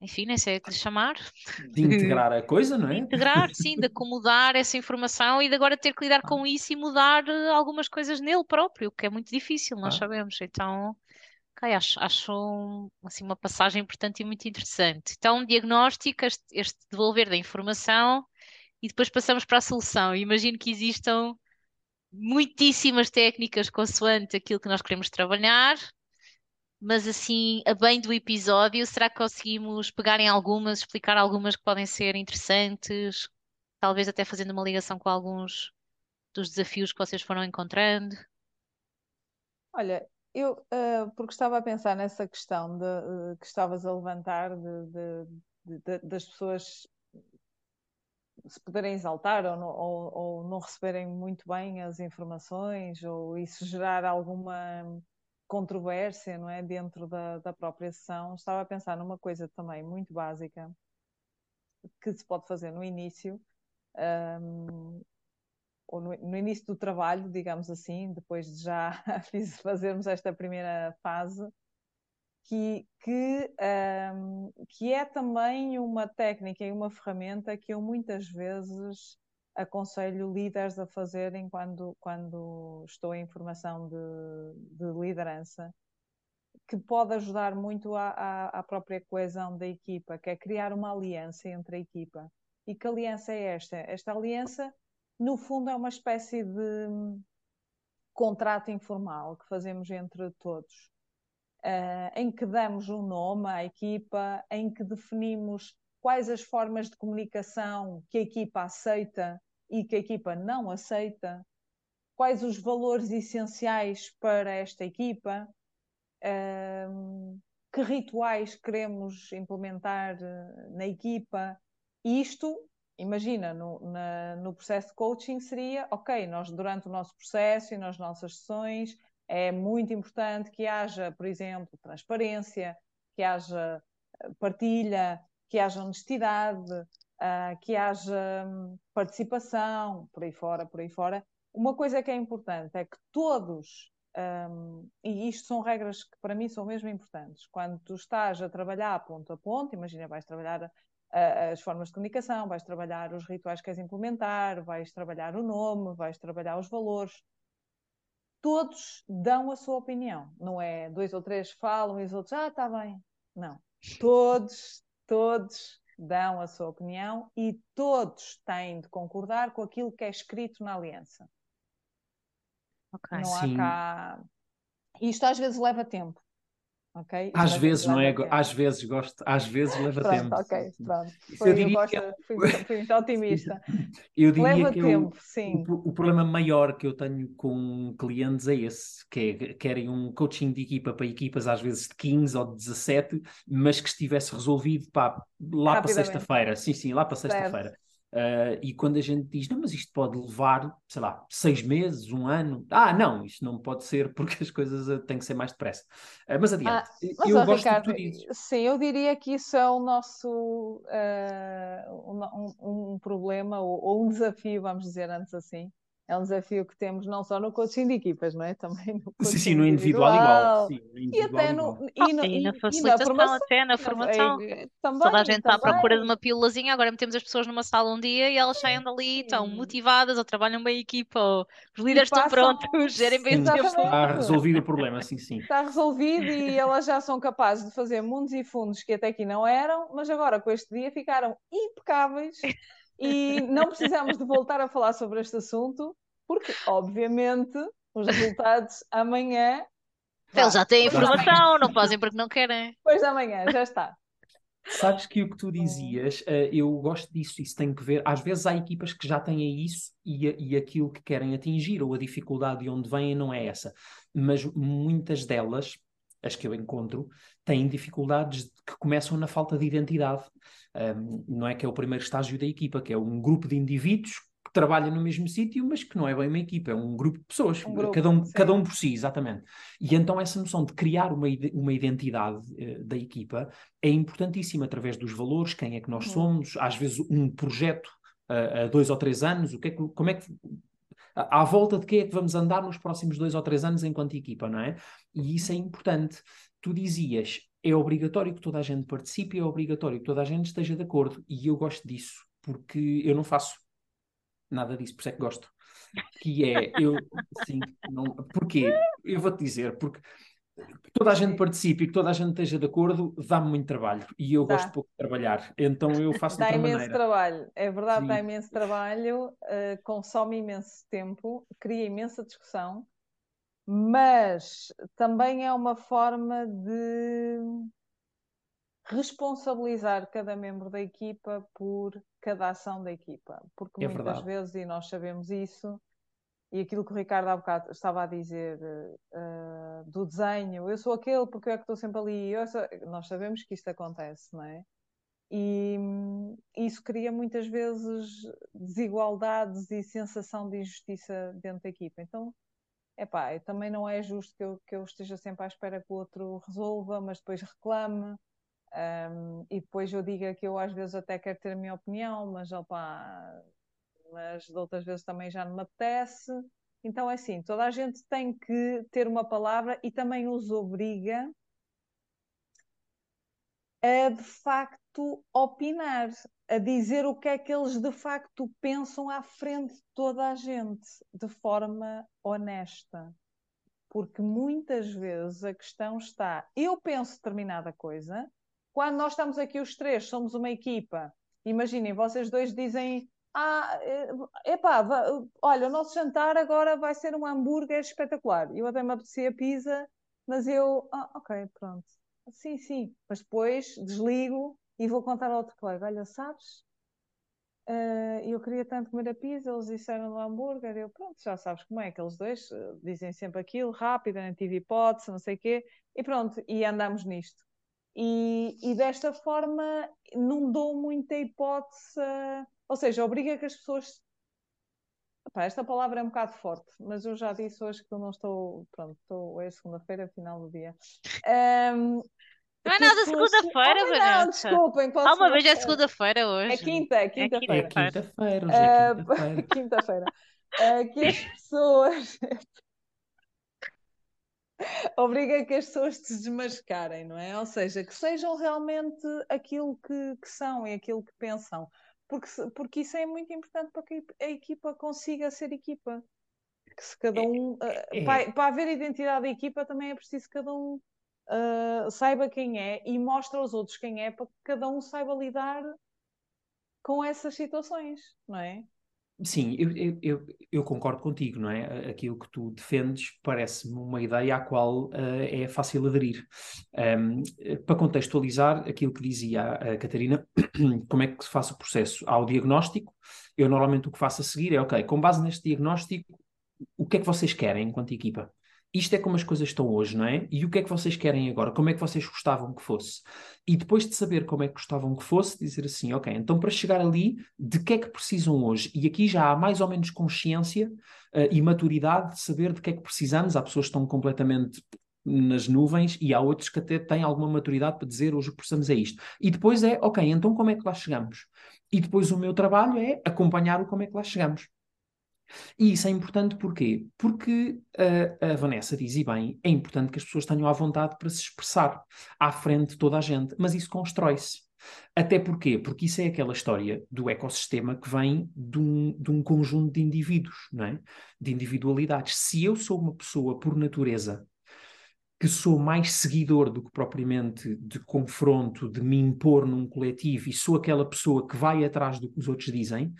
enfim, nem sei o que lhe chamar. De integrar a coisa, não é? De integrar, sim, de acomodar essa informação e de agora ter que lidar ah. com isso e mudar eh, algumas coisas nele próprio, que é muito difícil, nós ah. sabemos. Então, okay, acho, acho assim, uma passagem importante e muito interessante. Então, diagnóstico, este, este devolver da informação e depois passamos para a solução. imagino que existam muitíssimas técnicas consoante aquilo que nós queremos trabalhar, mas assim, a bem do episódio, será que conseguimos pegar em algumas, explicar algumas que podem ser interessantes, talvez até fazendo uma ligação com alguns dos desafios que vocês foram encontrando? Olha, eu, uh, porque estava a pensar nessa questão de, uh, que estavas a levantar de, de, das pessoas se poderem exaltar ou não, ou, ou não receberem muito bem as informações, ou isso gerar alguma controvérsia, não é, dentro da, da própria sessão, estava a pensar numa coisa também muito básica que se pode fazer no início, um, ou no, no, início do trabalho, digamos assim, depois de já fazermos esta primeira fase, que, que, um, que é também uma técnica e uma ferramenta que eu muitas vezes aconselho líderes a fazerem quando, quando estou em formação de, de liderança, que pode ajudar muito à, própria coesão da equipa, que é criar uma aliança entre a equipa. E que aliança é esta? Esta aliança, no fundo, é uma espécie de contrato informal que fazemos entre todos, uh, em que damos um nome à equipa, em que definimos quais as formas de comunicação que a equipa aceita e que a equipa não aceita, quais os valores essenciais para esta equipa, que rituais queremos implementar eh, na equipa. Isto, imagina, no, na, no processo de coaching seria, ok, nós durante o nosso processo e nas nossas sessões é muito importante que haja, por exemplo, transparência, que haja eh, partilha, que haja honestidade, uh, que haja hum, participação, por aí fora, por aí fora. Uma coisa que é importante é que todos, um, e isto são regras que para mim são mesmo importantes, quando tu estás a trabalhar ponto a ponto, imagina, vais trabalhar uh, as formas de comunicação, vais trabalhar os rituais que queres implementar, vais trabalhar o nome, vais trabalhar os valores, todos dão a sua opinião. Não é dois ou três falam e os outros, ah, está bem. Não. Todos todos dão a sua opinião e todos têm de concordar com aquilo que é escrito na aliança. Okay. Não Sim. há cá. Isto às vezes leva tempo. Okay? Às vezes, não é? Às vezes gosto, às vezes leva pronto, tempo. Ok, pronto. Foi, eu, diria gosto, que... fui, fui muito otimista. Eu diria leva que tempo, eu, sim. O, o, problema maior que eu tenho com clientes é esse, que é querem um coaching de equipa para equipas às vezes de 15 ou de 17, mas que estivesse resolvido pá, lá para sexta-feira. Sim, sim, lá para sexta-feira. Uh, e quando a gente diz, não, mas isto pode levar, sei lá, seis meses, um ano. Ah, não, isto não pode ser porque as coisas uh, têm que ser mais depressa. Uh, mas adiante. Ah, mas, eu gosto Ricardo, Sim, eu diria que isso é o nosso um, um, problema ou, ou um desafio, vamos dizer antes assim, é um desafio que temos não só no coaching de equipas, não é? Também no coaching sim, sim, no individual, igual. Sim, no individual e até no, e, no, e, na facilitação, e na formação, até na formação. É, é, também, Toda a gente está à procura de uma pílulazinha, agora metemos as pessoas numa sala um dia e elas saem dali, estão motivadas, ou trabalham bem a equipa, ou os líderes passam... estão prontos, gerem bem o tempo. Está resolvido o problema, sim, sim. Está resolvido e elas já são capazes de fazer mundos e fundos que até aqui não eram, mas agora com este dia ficaram impecáveis e não precisamos de voltar a falar sobre este assunto porque, obviamente, os resultados amanhã. Eles já têm informação, não fazem porque não querem. Pois amanhã, já está. Sabes que o que tu dizias, uh, eu gosto disso, isso tem que ver. Às vezes há equipas que já têm isso e, e aquilo que querem atingir, ou a dificuldade de onde vêm não é essa. Mas muitas delas, as que eu encontro, têm dificuldades que começam na falta de identidade. Um, não é que é o primeiro estágio da equipa, que é um grupo de indivíduos que trabalha no mesmo sítio, mas que não é bem uma equipa, é um grupo de pessoas, um grupo, cada, um, cada um por si, exatamente. E então essa noção de criar uma, uma identidade uh, da equipa é importantíssima através dos valores, quem é que nós uhum. somos, às vezes um projeto uh, a dois ou três anos, o que é que, como é que à volta de quem é que vamos andar nos próximos dois ou três anos enquanto equipa, não é? E isso é importante. Tu dizias, é obrigatório que toda a gente participe, é obrigatório que toda a gente esteja de acordo, e eu gosto disso, porque eu não faço nada disso, por isso é que gosto. Que é, eu, sim, não, porquê? Eu vou-te dizer, porque toda a gente participe e que toda a gente esteja de acordo, dá-me muito trabalho e eu dá. gosto pouco de trabalhar, então eu faço dá de outra imenso trabalho, é verdade, Sim. dá imenso trabalho, uh, consome imenso tempo, cria imensa discussão, mas também é uma forma de responsabilizar cada membro da equipa por cada ação da equipa, porque é muitas verdade. vezes, e nós sabemos isso, e aquilo que o Ricardo há bocado estava a dizer uh, do desenho, eu sou aquele porque eu é que estou sempre ali, nós sabemos que isto acontece, não é? E isso cria muitas vezes desigualdades e sensação de injustiça dentro da equipa. Então, epá, também não é justo que eu, que eu esteja sempre à espera que o outro resolva, mas depois reclame um, e depois eu digo que eu às vezes até quero ter a minha opinião, mas opa, mas de outras vezes também já não me apetece. Então é assim, toda a gente tem que ter uma palavra e também os obriga a de facto opinar, a dizer o que é que eles de facto pensam à frente de toda a gente, de forma honesta. Porque muitas vezes a questão está, eu penso determinada coisa, quando nós estamos aqui os três, somos uma equipa, imaginem, vocês dois dizem ah, eh, epá, olha, o nosso jantar agora vai ser um hambúrguer espetacular. Eu até me apetecia pizza, mas eu, ah, ok, pronto. Sim, sim. Mas depois desligo e vou contar ao outro colega: olha, sabes? Uh, eu queria tanto comer a pizza, eles disseram no hambúrguer. Eu, pronto, já sabes como é, aqueles dois uh, dizem sempre aquilo, rápido, não tive hipótese, não sei o quê, e pronto, e andamos nisto. E, e desta forma não dou muita hipótese. Ou seja, obriga que as pessoas. Epá, esta palavra é um bocado forte, mas eu já disse hoje que eu não estou. Pronto, estou, é segunda-feira, final do dia. Um, não é nada segunda-feira, oh, Vanessa. Não, desculpem. Há uma vez é segunda-feira hoje. É quinta, é quinta-feira. É quinta-feira, hoje é quinta-feira. Uh, quinta-feira. Uh, que as pessoas. obriga que as pessoas se desmascarem, não é? Ou seja, que sejam realmente aquilo que, que são e aquilo que pensam porque, porque isso é muito importante para que a equipa consiga ser equipa. Que se cada é, um. Uh, é. para, para, haver identidade da equipa também é preciso que cada um uh, saiba quem é e mostre aos outros quem é para que cada um saiba lidar com essas situações, não é? Sim, eu, eu, eu, concordo contigo, não é? Aquilo que tu defendes parece-me uma ideia à qual uh, é fácil aderir. Um, para contextualizar aquilo que dizia a, Catarina, como é que se faz o processo? Há o diagnóstico, eu normalmente o que faço a seguir é, ok, com base neste diagnóstico, o que é que vocês querem enquanto equipa? Isto é como as coisas estão hoje, não é? E o que é que vocês querem agora? Como é que vocês gostavam que fosse? E depois de saber como é que gostavam que fosse, dizer assim, ok, então para chegar ali, de que é que precisam hoje? E aqui já há mais ou menos consciência uh, e maturidade de saber de que é que precisamos. Há pessoas que estão completamente nas nuvens e há outros que até têm alguma maturidade para dizer hoje o que precisamos é isto. E depois é, ok, então como é que lá chegamos? E depois o meu trabalho é acompanhar o como é que lá chegamos. E isso é importante porquê? Porque a, a Vanessa diz, e bem, é importante que as pessoas tenham à vontade para se expressar à frente de toda a gente, mas isso constrói-se. Até porquê? Porque isso é aquela história do ecossistema que vem de um, de um conjunto de indivíduos, não é? De individualidades. Se eu sou uma pessoa, por natureza, que sou mais seguidor do que propriamente de confronto, de me impor num coletivo e sou aquela pessoa que vai atrás do que os outros dizem,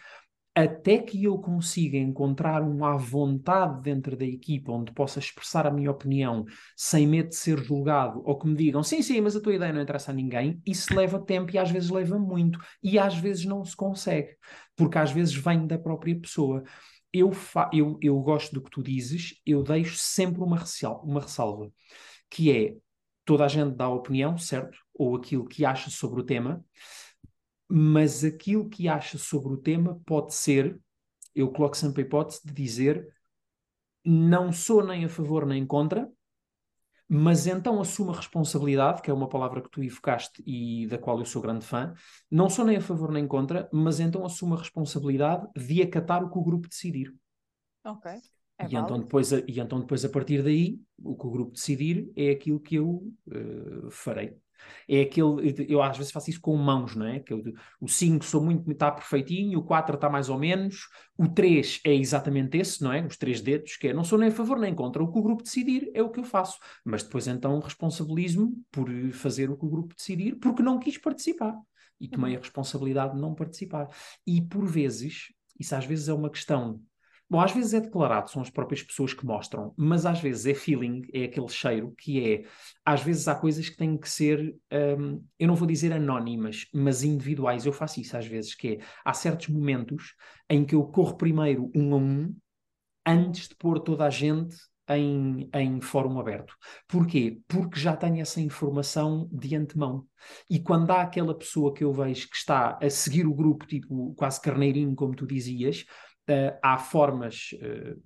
até que eu consiga encontrar um à vontade dentro da equipa onde possa expressar a minha opinião sem medo de ser julgado ou que me digam sim, sim, mas a tua ideia não interessa a ninguém, isso leva tempo e às vezes leva muito e às vezes não se consegue, porque às vezes vem da própria pessoa. Eu, eu, eu gosto do que tu dizes, eu deixo sempre uma, ressal uma ressalva, que é toda a gente dá opinião, certo? Ou aquilo que acha sobre o tema, mas aquilo que acha sobre o tema pode ser, eu coloco sempre a hipótese de dizer, não sou nem a favor nem contra, mas então assumo a responsabilidade, que é uma palavra que tu evocaste e da qual eu sou grande fã, não sou nem a favor nem contra, mas então assumo a responsabilidade de acatar o que o grupo decidir. Ok. É e, então depois, e então depois, a partir daí, o que o grupo decidir é aquilo que eu uh, farei. É aquele, eu às vezes faço isso com mãos, não é? Que eu, o 5 sou muito, está perfeitinho, o 4 está mais ou menos, o 3 é exatamente esse, não é? Os três dedos, que é não sou nem a favor nem contra, o que o grupo decidir é o que eu faço, mas depois então responsabilizo-me por fazer o que o grupo decidir, porque não quis participar e tomei a uhum. responsabilidade de não participar. E por vezes, isso às vezes é uma questão Bom, às vezes é declarado, são as próprias pessoas que mostram, mas às vezes é feeling, é aquele cheiro que é. Às vezes há coisas que têm que ser, um, eu não vou dizer anónimas, mas individuais. Eu faço isso às vezes, que é. Há certos momentos em que eu corro primeiro um a um, antes de pôr toda a gente em, em fórum aberto. Porquê? Porque já tenho essa informação de antemão. E quando há aquela pessoa que eu vejo que está a seguir o grupo, tipo quase carneirinho, como tu dizias, Uh, há formas uh,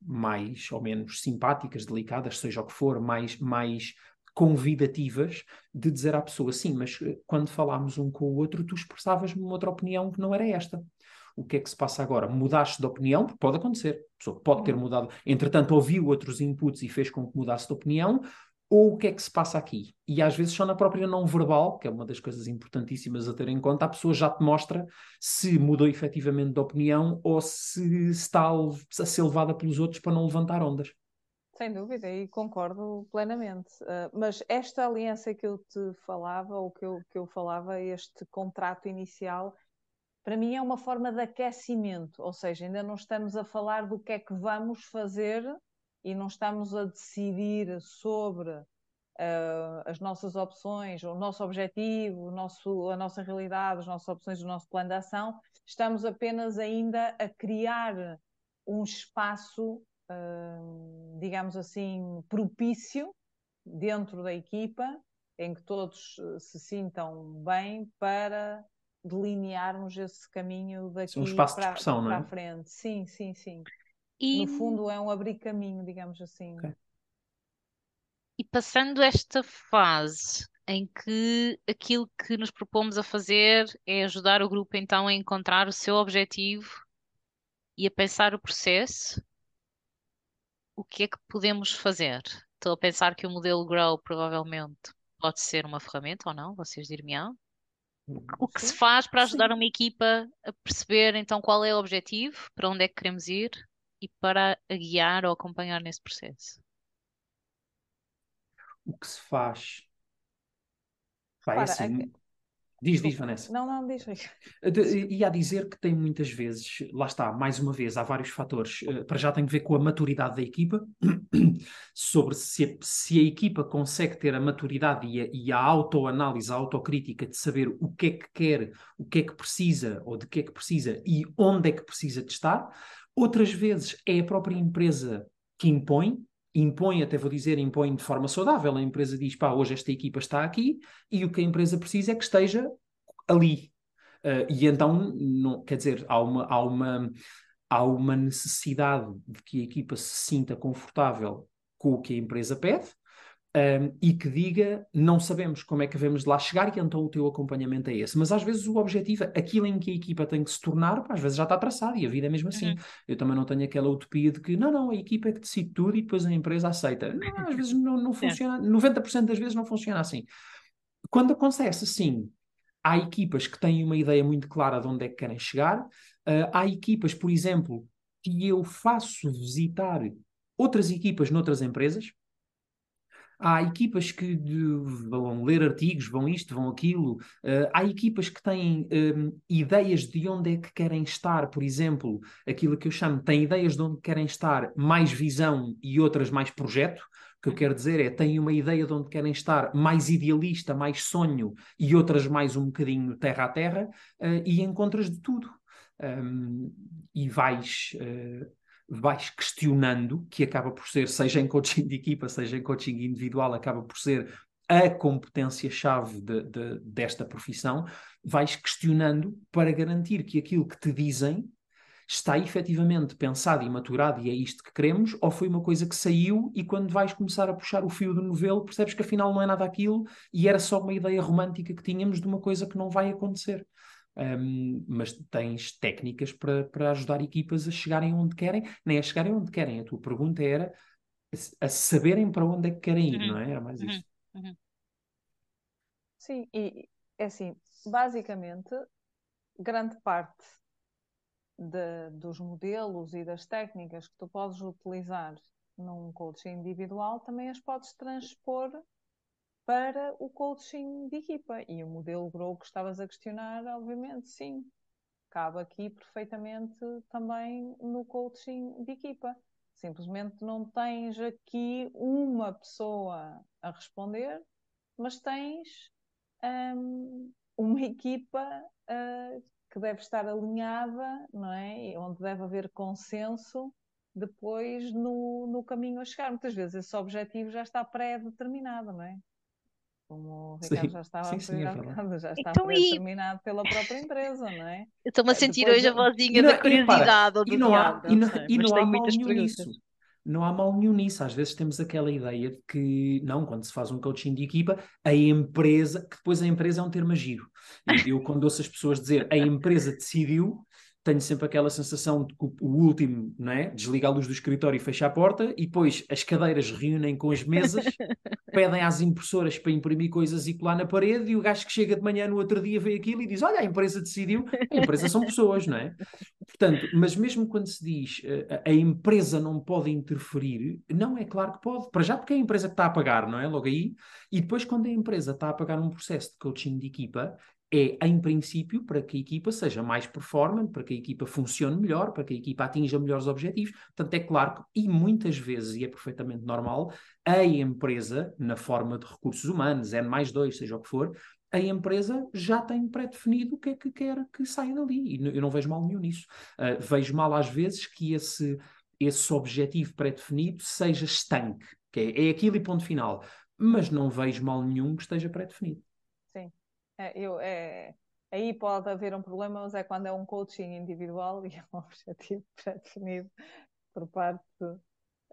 mais ou menos simpáticas, delicadas, seja o que for, mais, mais convidativas de dizer à pessoa, sim, mas uh, quando falámos um com o outro, tu expressavas-me outra opinião que não era esta. O que é que se passa agora? Mudaste de opinião? Pode acontecer. A pessoa pode ter uhum. mudado. Entretanto, ouviu outros inputs e fez com que mudasse de opinião, ou o que é que se passa aqui? E às vezes só na própria não verbal, que é uma das coisas importantíssimas a ter em conta, a pessoa já te mostra se mudou efetivamente de opinião ou se está a ser levada pelos outros para não levantar ondas. Sem dúvida, e concordo plenamente. Uh, mas esta aliança que eu te falava, ou que eu, que eu falava, este contrato inicial, para mim é uma forma de aquecimento, ou seja, ainda não estamos a falar do que é que vamos fazer e não estamos a decidir sobre uh, as nossas opções, o nosso objetivo, o nosso, a nossa realidade, as nossas opções, o nosso plano de ação, estamos apenas ainda a criar um espaço, uh, digamos assim, propício dentro da equipa, em que todos se sintam bem para delinearmos esse caminho daqui um espaço para, de expressão, para não é? a frente. Sim, sim, sim. E, No fundo é um abrir caminho, digamos assim. Ok. e passando esta fase em que aquilo que nos propomos a fazer é ajudar o grupo então a encontrar o seu objetivo e a pensar o processo, o que é que podemos fazer? Estou a pensar que o modelo Grow provavelmente pode ser uma ferramenta ou não, vocês dir-me-ão. O que se faz para ajudar Sim. uma equipa a perceber então qual é o objetivo, para onde é que queremos ir e para a guiar ou acompanhar nesse processo? O que se faz? Pá, é Repara, assim, a- diz, diz. Vanessa. Não, não, diz. Ricardo. De- Ia a dizer que tem muitas vezes, lá está, mais uma vez, há vários fatores. Eh, Para já tem que ver com a maturidade da equipa, sobre se a, se a equipa consegue ter a maturidade e a, e a autoanálise, a autocrítica de saber o que é que quer, o que é que precisa ou de que é que precisa e onde é que precisa de estar. Outras vezes é a própria empresa que impõe, impõe, até vou dizer, impõe de forma saudável. A empresa diz, pá, hoje esta equipa está aqui e o que a empresa precisa é que esteja ali. Uh, e então, não, quer dizer, há uma, há, uma, há uma necessidade de que a equipa se sinta confortável com o que a empresa pede um, e que diga, não sabemos como é que devemos de lá chegar e então o teu acompanhamento é esse. Mas às vezes o objetivo, aquilo em que a equipa tem que se tornar, às vezes já está traçado e a vida é mesmo assim. Uhum. Eu também não tenho aquela utopia de que, não, não, a equipa é que decide tudo e depois a empresa aceita. Não, às vezes não, não funciona, 90% das vezes não funciona assim. Quando acontece assim, há equipas que têm uma ideia muito clara de onde é que querem chegar. Uh, há equipas, por exemplo, que eu faço visitar outras equipas noutras empresas. Há equipas que vão ler artigos, vão isto, vão aquilo. Uh, há equipas que têm um, ideias de onde é que querem estar, por exemplo, aquilo que eu chamo, têm ideias de onde querem estar, mais visão e outras mais projeto. O que eu quero dizer é, têm uma ideia de onde querem estar, mais idealista, mais sonho, e outras mais um bocadinho terra a terra, uh, e encontras de tudo. Um, e vais, uh, vais questionando, que acaba por ser, seja em coaching de equipa, seja em coaching individual, acaba por ser a competência-chave de, de, desta profissão, vais questionando para garantir que aquilo que te dizem está efetivamente pensado e maturado e é isto que queremos, ou foi uma coisa que saiu e quando vais começar a puxar o fio do novelo percebes que afinal não é nada aquilo e era só uma ideia romântica que tínhamos de uma coisa que não vai acontecer. Um, mas tens técnicas para, para ajudar equipas a chegarem onde querem, nem a chegarem onde querem. A tua pergunta era a saberem para onde é que querem ir, Uhum, não é? Era mais uhum, isso. uhum. Sim, e é assim, basicamente, grande parte de- dos modelos e das técnicas que tu podes utilizar num coaching individual também as podes transpor para o coaching de equipa. E o modelo Grow que estavas a questionar, obviamente, sim, cabe aqui perfeitamente também no coaching de equipa. Simplesmente não tens aqui uma pessoa a responder, mas tens hum, uma equipa uh, que deve estar alinhada, não é? E Onde deve haver consenso depois no, no caminho a chegar. Muitas vezes esse objetivo já está pré-determinado, não é? Como o Ricardo Sim, já estava sim, a sim, é há verdade. bocado, já está Então, e pré-determinado pela própria empresa, não é? eu estou-me a Eh, sentir Depois, hoje a vozinha E, da e curiosidade ou e não há, e não sei, e não há mal nenhum nisso. Não há mal nenhum nisso. Às vezes temos aquela ideia de que, não, quando se faz um coaching de equipa, a empresa, que depois a empresa é um termo giro. Eu, eu quando ouço as pessoas dizer a empresa decidiu, tenho sempre aquela sensação de que o último, não é? Desliga a luz do escritório e fecha a porta, e depois as cadeiras reúnem com as mesas, pedem às impressoras para imprimir coisas e colar na parede, e o gajo que chega de manhã no outro dia vê aquilo e diz: Olha, a empresa decidiu, a empresa são pessoas, não é? Portanto, mas mesmo quando se diz a, a empresa não pode interferir, não é claro que pode. Para já, porque é a empresa que está a pagar, não é? Logo aí. E depois, quando a empresa está a pagar um processo de coaching de equipa, é, em princípio, para que a equipa seja mais performante, para que a equipa funcione melhor, para que a equipa atinja melhores objetivos. Portanto, é claro que, e muitas vezes, e é perfeitamente normal, a empresa, na forma de recursos humanos, N mais dois, seja o que for, a empresa já tem pré-definido o que é que quer que saia dali. E eu não vejo mal nenhum nisso. Uh, vejo mal, às vezes, que esse, esse objetivo pré-definido seja estanque, que é, é aquilo e ponto final. Mas não vejo mal nenhum que esteja pré-definido. É, eu, é, aí pode haver um problema, mas é quando é um coaching individual e é um objetivo pré-definido por parte.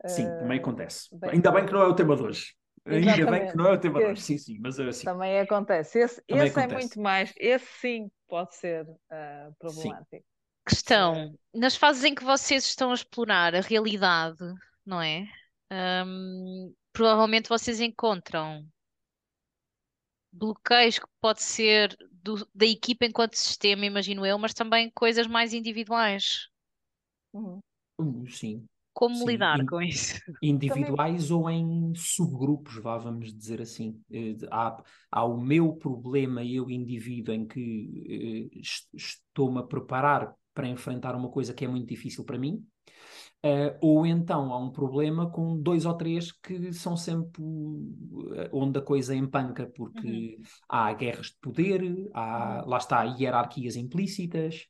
Sim, uh, também acontece. Ainda bem que não é o tema de hoje. Ainda Exatamente. bem que não é o tema de hoje. Sim, sim, mas assim. Também acontece. Esse, também esse é acontece. é muito mais. Esse sim pode ser uh, problemático. Sim. Questão: nas fases em que vocês estão a explorar a realidade, não é? Um, provavelmente vocês encontram bloqueios que pode ser do, da equipa enquanto sistema, imagino eu, mas também coisas mais individuais. Uhum. Uh, sim. Como sim. lidar In, com isso? Individuais também... ou em subgrupos, vá, vamos dizer assim. Eh, há, há o meu problema, eu indivíduo, em que uh, estou-me a preparar para enfrentar uma coisa que é muito difícil para mim, Uh, ou então há um problema com dois ou três que são sempre uh, onde a coisa empanca, porque uhum. há guerras de poder, há, uhum. lá está, hierarquias implícitas.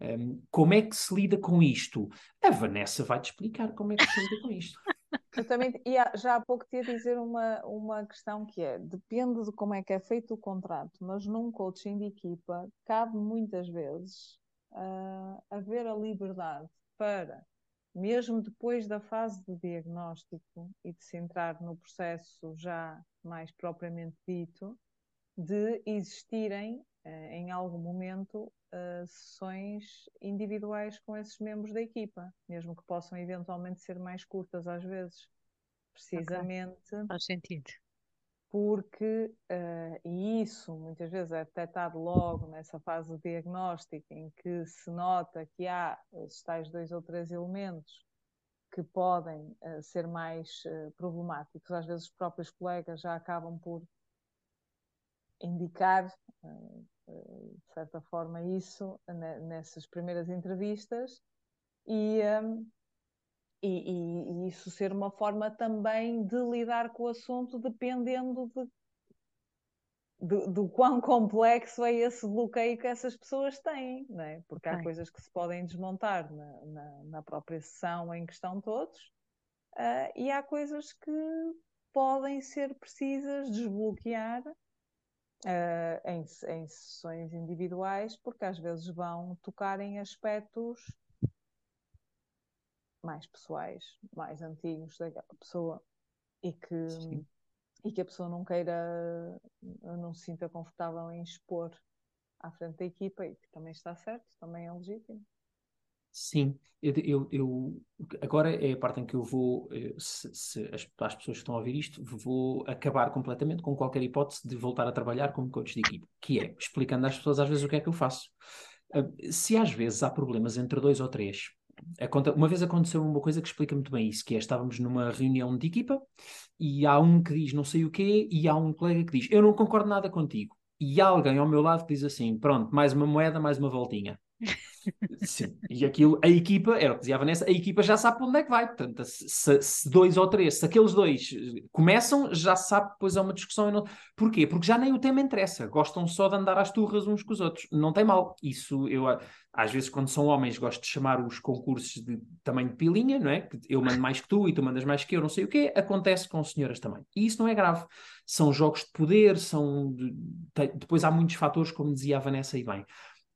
Um, como é que se lida com isto? A Vanessa vai-te explicar como é que se lida com isto. Eu também, e já há pouco te ia dizer uma, uma questão que é, depende de como é que é feito o contrato, mas num coaching de equipa cabe muitas vezes uh, haver a liberdade para mesmo depois da fase de diagnóstico e de se entrar no processo já mais propriamente dito, de existirem eh, em algum momento eh, sessões individuais com esses membros da equipa, mesmo que possam eventualmente ser mais curtas às vezes, precisamente. Okay. Faz sentido porque, uh, e isso muitas vezes é detectado logo nessa fase de diagnóstico, em que se nota que há esses tais dois ou três elementos que podem uh, ser mais uh, problemáticos. Às vezes os próprios colegas já acabam por indicar, de certa forma, isso nessas primeiras entrevistas. E, e, e, e, isso ser uma forma também de lidar com o assunto dependendo de, do quão complexo é esse bloqueio que essas pessoas têm, não é? porque há coisas que se podem desmontar na, na, na própria sessão em que estão todos uh, e há coisas que podem ser precisas desbloquear uh, em, em sessões individuais, porque às vezes vão tocar em aspectos mais pessoais, mais antigos daquela pessoa e que, e que a pessoa não queira, não se sinta confortável em expor à frente da equipa e que também está certo, também é legítimo. Sim, eu, eu, eu, agora é a parte em que eu vou, eh, se, se as, as, pessoas que estão a ouvir isto, vou acabar completamente com qualquer hipótese de voltar a trabalhar como coach de equipe, que é explicando às pessoas às vezes o que é que eu faço. Uh, se às vezes há problemas entre dois ou três uma vez aconteceu uma coisa que explica muito bem isso, que é, estávamos numa reunião de equipa e há um que diz não sei o quê e há um colega que diz eu não concordo nada contigo. E há alguém ao meu lado que diz assim, pronto, mais uma moeda, mais uma voltinha. Sim, e aquilo, a equipa, era o que dizia a Vanessa, a equipa já sabe para onde é que vai. Portanto, se, se dois ou três, se aqueles dois começam, já sabe depois há uma discussão. E não... Porquê? Porque já nem o tema interessa. Gostam só de andar às turras uns com os outros. Não tem mal. Isso, eu, às vezes, quando são homens, gosto de chamar os concursos de tamanho de pilinha, não é? Eu mando mais que tu e tu mandas mais que eu, não sei o quê. Acontece com senhoras também. E isso não é grave. São jogos de poder, são. Depois há muitos fatores, como dizia a Vanessa e bem.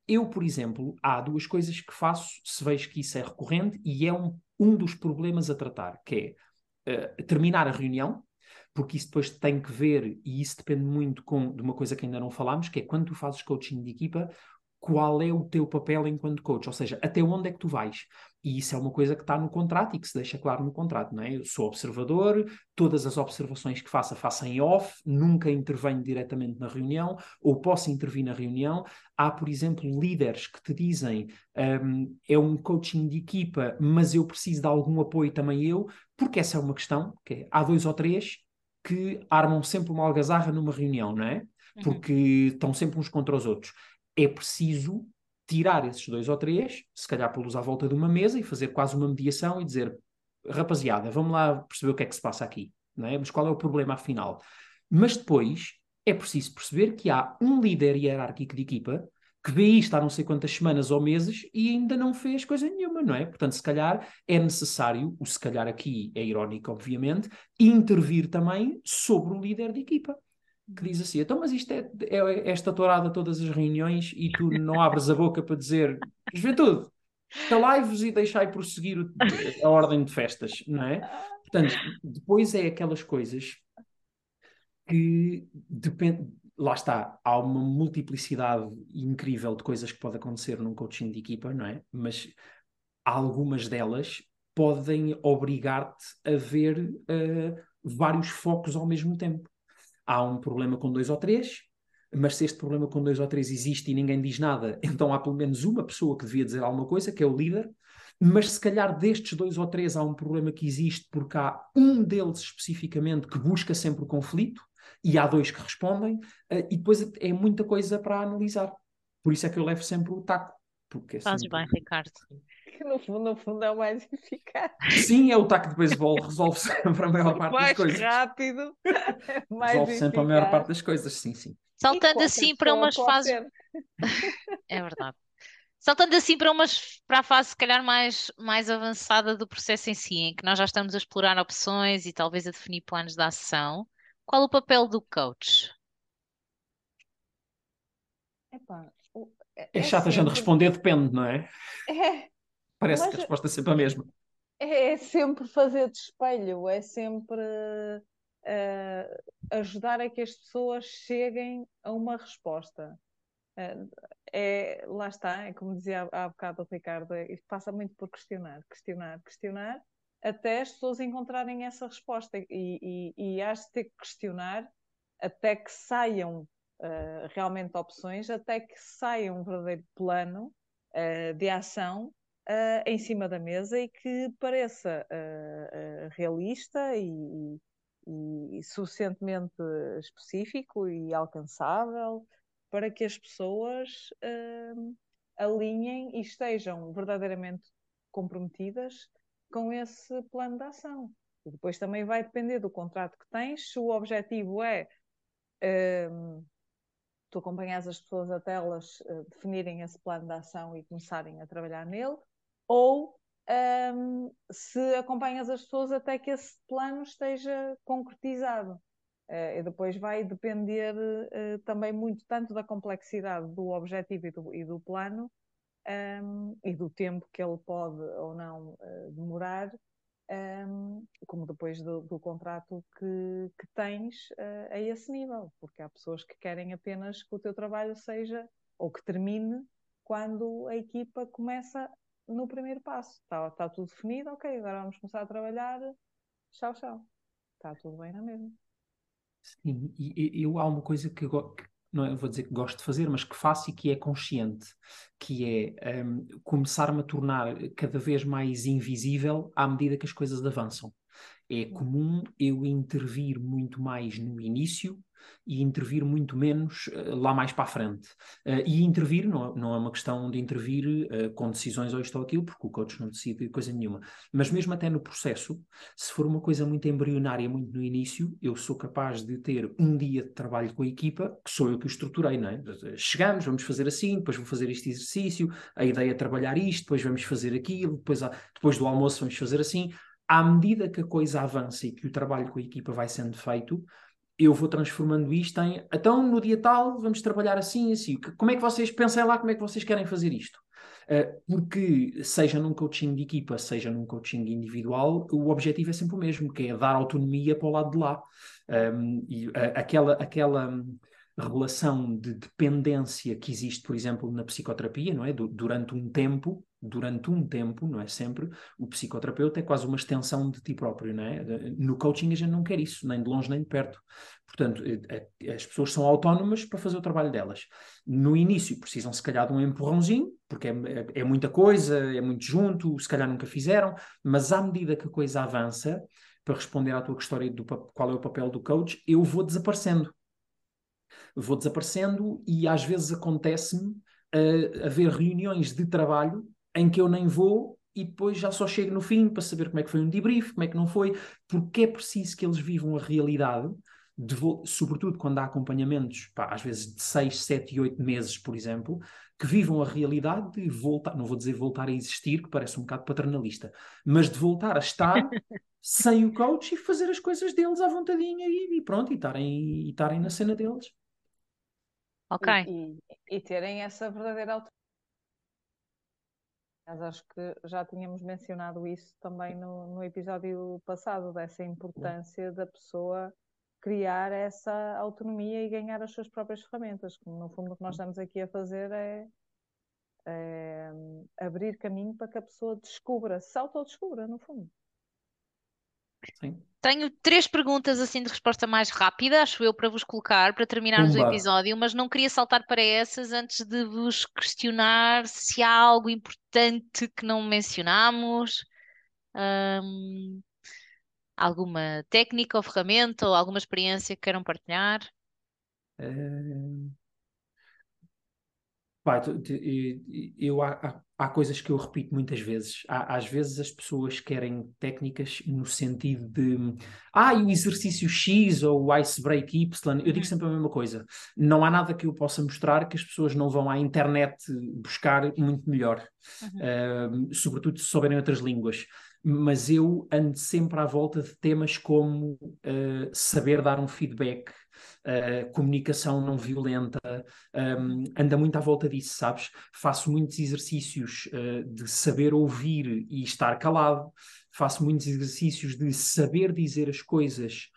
Eu, por exemplo, há duas coisas que faço se vejo que isso é recorrente e é um, um dos problemas a tratar, que é uh, terminar a reunião, porque isso depois tem que ver, e isso depende muito com, de uma coisa que ainda não falámos, que é quando tu fazes coaching de equipa, qual é o teu papel enquanto coach, ou seja, até onde é que tu vais. E isso é uma coisa que está no contrato e que se deixa claro no contrato, não é? Eu sou observador, todas as observações que faça, faça em off, nunca intervenho diretamente na reunião, ou posso intervir na reunião. Há, por exemplo, líderes que te dizem um, é um coaching de equipa, mas eu preciso de algum apoio também eu, porque essa é uma questão, que é, há dois ou três que armam sempre uma algazarra numa reunião, não é? Uhum. Porque uhum. estão sempre uns contra os outros. É preciso tirar esses dois ou três, se calhar pô-los à volta de uma mesa e fazer quase uma mediação e dizer rapaziada, vamos lá perceber o que é que se passa aqui, não é? mas qual é o problema afinal? Mas depois é preciso perceber que há um líder hierárquico de equipa que vê isto há não sei quantas semanas ou meses e ainda não fez coisa nenhuma, não é? Portanto, se calhar é necessário, o se calhar aqui é irónico, obviamente, intervir também sobre o líder de equipa que diz assim: então, mas isto é, é, é esta tourada todas as reuniões e tu não abres a boca para dizer juventude, calai-vos e deixai prosseguir o, a ordem de festas, não é? Portanto, depois é aquelas coisas que depende. Lá está, há uma multiplicidade incrível de coisas que pode acontecer num coaching de equipa, não é? Mas algumas delas podem obrigar-te a ver uh, vários focos ao mesmo tempo há um problema com dois ou três, mas se este problema com dois ou três existe e ninguém diz nada, então há pelo menos uma pessoa que devia dizer alguma coisa, que é o líder. Mas se calhar destes dois ou três há um problema que existe porque há um deles especificamente que busca sempre o conflito e há dois que respondem, uh, e depois é muita coisa para analisar. Por isso é que eu levo sempre o taco. Porque é Fazes sempre... bem, Ricardo que no fundo, no fundo é o mais eficaz. Sim, é o taco de beisebol, resolve sempre a maior parte mais das coisas. Mais rápido, mais resolve eficaz. sempre a maior parte das coisas, sim, sim. Saltando assim para umas fases. é verdade. Saltando assim para, umas, para a fase, se calhar, mais, mais avançada do processo em si, em que nós já estamos a explorar opções e talvez a definir planos de ação, qual o papel do coach? Epá, é, é chato sempre... a gente responder, depende, não é? É, Parece Mas que a resposta é sempre a mesma. É, é sempre fazer de espelho, é sempre uh, ajudar a que as pessoas cheguem a uma resposta. Uh, é, lá está, é como dizia há, há bocado o Ricardo, é, passa muito por questionar, questionar, questionar, até as pessoas encontrarem essa resposta. E, e, e de ter que questionar até que saiam uh, realmente opções, até que saia um verdadeiro plano uh, de ação uh, em cima da mesa e que pareça uh, realista e, e, e, suficientemente específico e alcançável para que as pessoas alinhem e estejam verdadeiramente comprometidas com esse plano de ação. E depois também vai depender do contrato que tens, se o objetivo é tu acompanhas as pessoas até elas uh, definirem esse plano de ação e começarem a trabalhar nele, ou um, se acompanhas as pessoas até que esse plano esteja concretizado. Uh, e depois vai depender uh, também muito tanto da complexidade do objetivo e do, e do plano um, e do tempo que ele pode ou não uh, demorar, um, como depois do, do contrato que, que tens a esse nível, porque há pessoas que querem apenas que o teu trabalho seja ou que termine quando a equipa começa no primeiro passo. Está, está tudo definido, ok, agora vamos começar a trabalhar. Tchau, tchau. Está tudo bem na mesma. Sim, e eu há uma coisa que, que não vou dizer que gosto de fazer, mas que faço e que é consciente, que é um, começar-me a tornar cada vez mais invisível à medida que as coisas avançam. É comum eu intervir muito mais no início e intervir muito menos uh, lá mais para a frente. Uh, e intervir não, não é uma questão de intervir uh, com decisões ou isto ou aquilo, porque o coach não decide coisa nenhuma. Mas mesmo até no processo, se for uma coisa muito embrionária, muito no início, eu sou capaz de ter um dia de trabalho com a equipa, que sou eu que o estruturei, não é? Chegamos, vamos fazer assim, depois vou fazer este exercício, a ideia é trabalhar isto, depois vamos fazer aquilo, depois, depois do almoço vamos fazer assim à medida que a coisa avança e que o trabalho com a equipa vai sendo feito, eu vou transformando isto em então no dia tal vamos trabalhar assim assim. Como é que vocês pensem lá como é que vocês querem fazer isto? Uh, porque seja num coaching de equipa, seja num coaching individual, o objetivo é sempre o mesmo, que é dar autonomia para o lado de lá. Um, e uh, aquela, aquela relação de dependência que existe, por exemplo, na psicoterapia, não é? durante um tempo, durante um tempo, não é sempre, o psicoterapeuta é quase uma extensão de ti próprio, não é? No coaching a gente não quer isso, nem de longe nem de perto. Portanto, eh, eh, as pessoas são autónomas para fazer o trabalho delas. No início precisam, se calhar, de um empurrãozinho, porque é, é, é muita coisa, é muito junto, se calhar nunca fizeram, mas à medida que a coisa avança, para responder à tua questão do qual é o papel do coach, eu vou desaparecendo. Vou desaparecendo e às vezes acontece-me uh, haver reuniões de trabalho em que eu nem vou e depois já só chego no fim para saber como é que foi um debrief, como é que não foi, porque é preciso que eles vivam a realidade, de, sobretudo quando há acompanhamentos, pá, às vezes de 6, 7 e 8 meses, por exemplo, que vivam a realidade de voltar, não vou dizer voltar a existir, que parece um bocado paternalista, mas de voltar a estar sem o coach e fazer as coisas deles à vontadinha e, e pronto, e estarem, e estarem na cena deles. Ok. E, e, e terem essa verdadeira autonomia. Mas acho que já tínhamos mencionado isso também no, no episódio passado, dessa importância da pessoa criar essa autonomia e ganhar as suas próprias ferramentas. No fundo, o que nós estamos aqui a fazer é, é abrir caminho para que a pessoa descubra, se autodescubra, no fundo. Sim. Tenho três perguntas assim de resposta mais rápida, acho eu, para vos colocar, para terminarmos o episódio, mas não queria saltar para essas antes de vos questionar se há algo importante que não mencionamos. Hum, alguma técnica ou ferramenta ou alguma experiência que queiram partilhar? Uh... Pai, eu, há, há coisas que eu repito muitas vezes. Há, às vezes as pessoas querem técnicas no sentido de ah, e o exercício X ou o ice break Y. Eu digo uhum. sempre a mesma coisa. Não há nada que eu possa mostrar que as pessoas não vão à internet buscar muito melhor, uhum. uh, sobretudo se souberem outras línguas mas eu ando sempre à volta de temas como uh, saber dar um feedback, uh, comunicação não violenta, um, anda muito à volta disso, sabes? Faço muitos exercícios uh, de saber ouvir e estar calado, faço muitos exercícios de saber dizer as coisas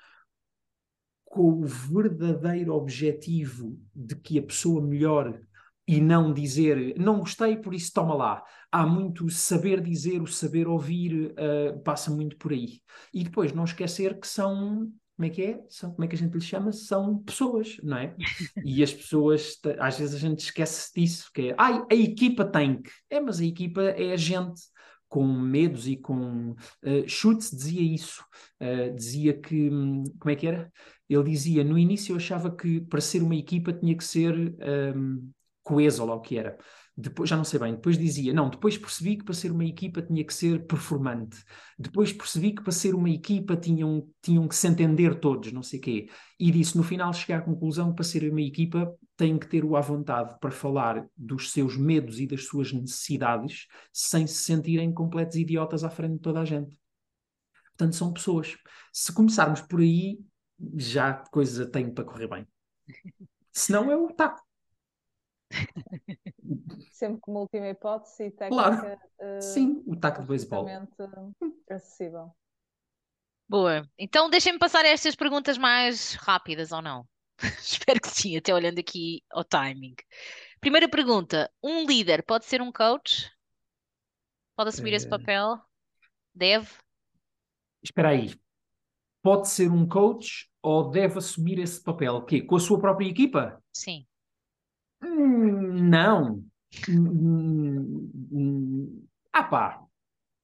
com o verdadeiro objetivo de que a pessoa melhore e não dizer não gostei, por isso toma lá. Há muito saber dizer, o saber ouvir uh, passa muito por aí. E depois não esquecer que são, como é que é? São, como é que a gente lhe chama? São pessoas, não é? E as pessoas, às vezes a gente esquece disso, que é, ai, a equipa tem que. É, mas a equipa é a gente com medos e com uh, Schutz dizia isso, uh, dizia que, hum, como é que era? Ele dizia, no início eu achava que para ser uma equipa tinha que ser um, coesa lá o que era. Depois, já não sei bem, depois dizia, não, depois percebi que para ser uma equipa tinha que ser performante. Depois percebi que para ser uma equipa tinham, tinham que se entender todos, não sei quê. E disse, no final cheguei à conclusão que para ser uma equipa tem que ter o à vontade para falar dos seus medos e das suas necessidades sem se sentirem completos idiotas à frente de toda a gente. Portanto, são pessoas. Se começarmos por aí, já coisa tem para correr bem. Se não, é o taco. Sempre como última hipótese e técnica. Claro. Uh, Sim, o taco de beisebol. acessível. Boa. Então deixem-me passar estas perguntas mais rápidas ou não? Espero que sim, até olhando aqui ao timing. Primeira pergunta: um líder pode ser um coach? Pode assumir esse eh, papel? Deve? Espera aí. Pode ser um coach ou deve assumir esse papel? Que com a sua própria equipa? Sim. Hum, não. Hum, hum, ah pá.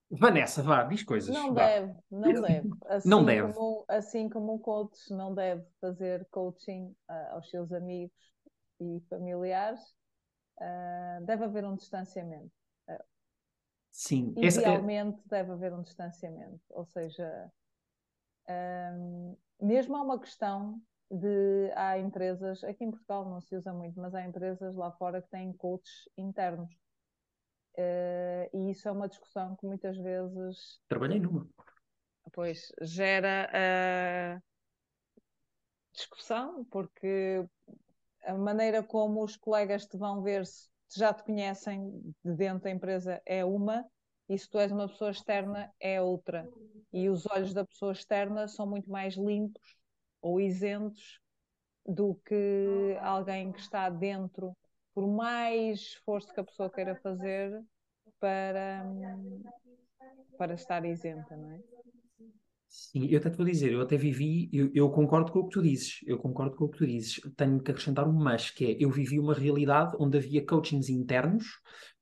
Vanessa, vá, diz coisas. Não vá. deve, não deve. Assim não deve. Como, assim como um coach não deve fazer coaching uh, aos seus amigos e familiares, uh, deve haver um distanciamento. Uh, Sim. Idealmente é... deve haver um distanciamento. Ou seja, mesmo há uma questão de há empresas, aqui em Portugal não se usa muito, mas há empresas lá fora que têm coaches internos. Uh, e isso é uma discussão que muitas vezes. Trabalhei numa. Pois, gera uh, discussão, porque a maneira como os colegas te vão ver se já te conhecem de dentro da empresa é uma, e se tu és uma pessoa externa é outra. E os olhos da pessoa externa são muito mais limpos ou isentos do que alguém que está dentro, por mais esforço que a pessoa queira fazer para, para estar isenta, não é? Sim, eu até te vou dizer, eu até vivi, eu, eu, concordo com o que tu dizes, eu concordo com o que tu dizes. Tenho que acrescentar um mas, que é, eu vivi uma realidade onde havia coachings internos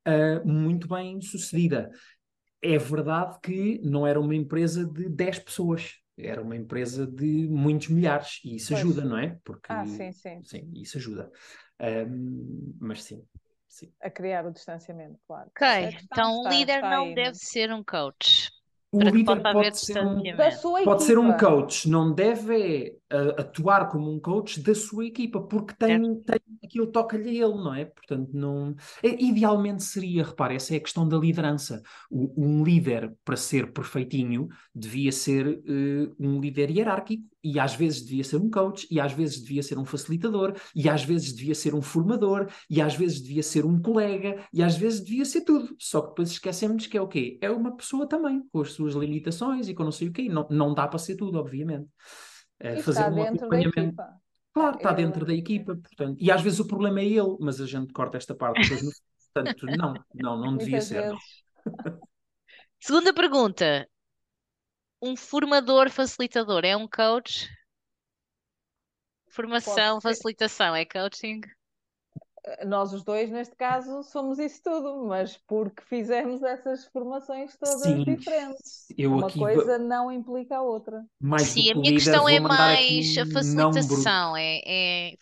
uh, muito bem sucedida. É verdade que não era uma empresa de 10 pessoas, era uma empresa de muitos milhares, e isso pois. ajuda, não é? Porque, ah, sim, sim. Sim, isso ajuda. Um, mas sim, sim. A criar o distanciamento, claro. Ok, então o líder está não aí, deve ser um coach. O líder pode ser, um, pode ser um coach, não deve atuar como um coach da sua equipa, porque tem, tem aquilo toca-lhe a ele, não é? Portanto, não. É, idealmente seria, repare, essa é a questão da liderança. O, um líder, para ser perfeitinho, devia ser uh, um líder hierárquico, e às vezes devia ser um coach, e às vezes devia ser um facilitador, e às vezes devia ser um formador, e às vezes devia ser um colega, e às vezes devia ser tudo. Só que depois esquecemos que é o quê? É uma pessoa também, com as suas limitações e com não sei o quê. Não, não dá para ser tudo, obviamente. É, fazer um acompanhamento. Claro, está dentro da equipa, portanto. E às vezes o problema é ele, mas a gente corta esta parte depois no Portanto, não, não, não devia ser. Segunda pergunta: um formador facilitador é um coach? Formação, facilitação é coaching? Nós os dois, neste caso, somos isso tudo, mas porque fizemos essas formações todas Sim, diferentes. Eu Uma coisa vou... não implica a outra. Mais Sim, a minha questão é mais a facilitação, é, é,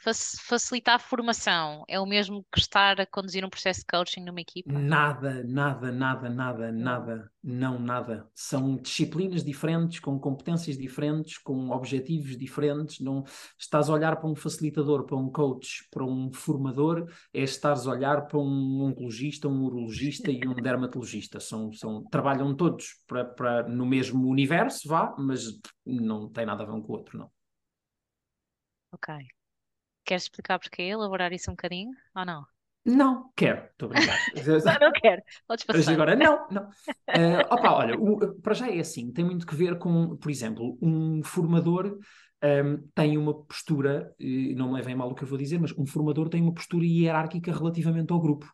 facilitar a formação. É o mesmo que estar a conduzir um processo de coaching numa equipa? Nada, nada, nada, nada, nada. Não, nada. São disciplinas diferentes, com competências diferentes, com objetivos diferentes. Não estás a olhar para um facilitador, para um coach, para um formador é estares a olhar para um oncologista, um urologista e um dermatologista. São, são, trabalham todos para, para, no mesmo universo, vá, mas não tem nada a ver um com o outro, não. Ok. Queres explicar porque elaborar isso um bocadinho ou não? Não, quero, estou a brincar. não, não quero, podes passar. Mas agora, não, não. Uh, opa, olha, o, para já é assim, tem muito que ver com, por exemplo, um formador um, tem uma postura, não me levem mal o que eu vou dizer, mas um formador tem uma postura hierárquica relativamente ao grupo.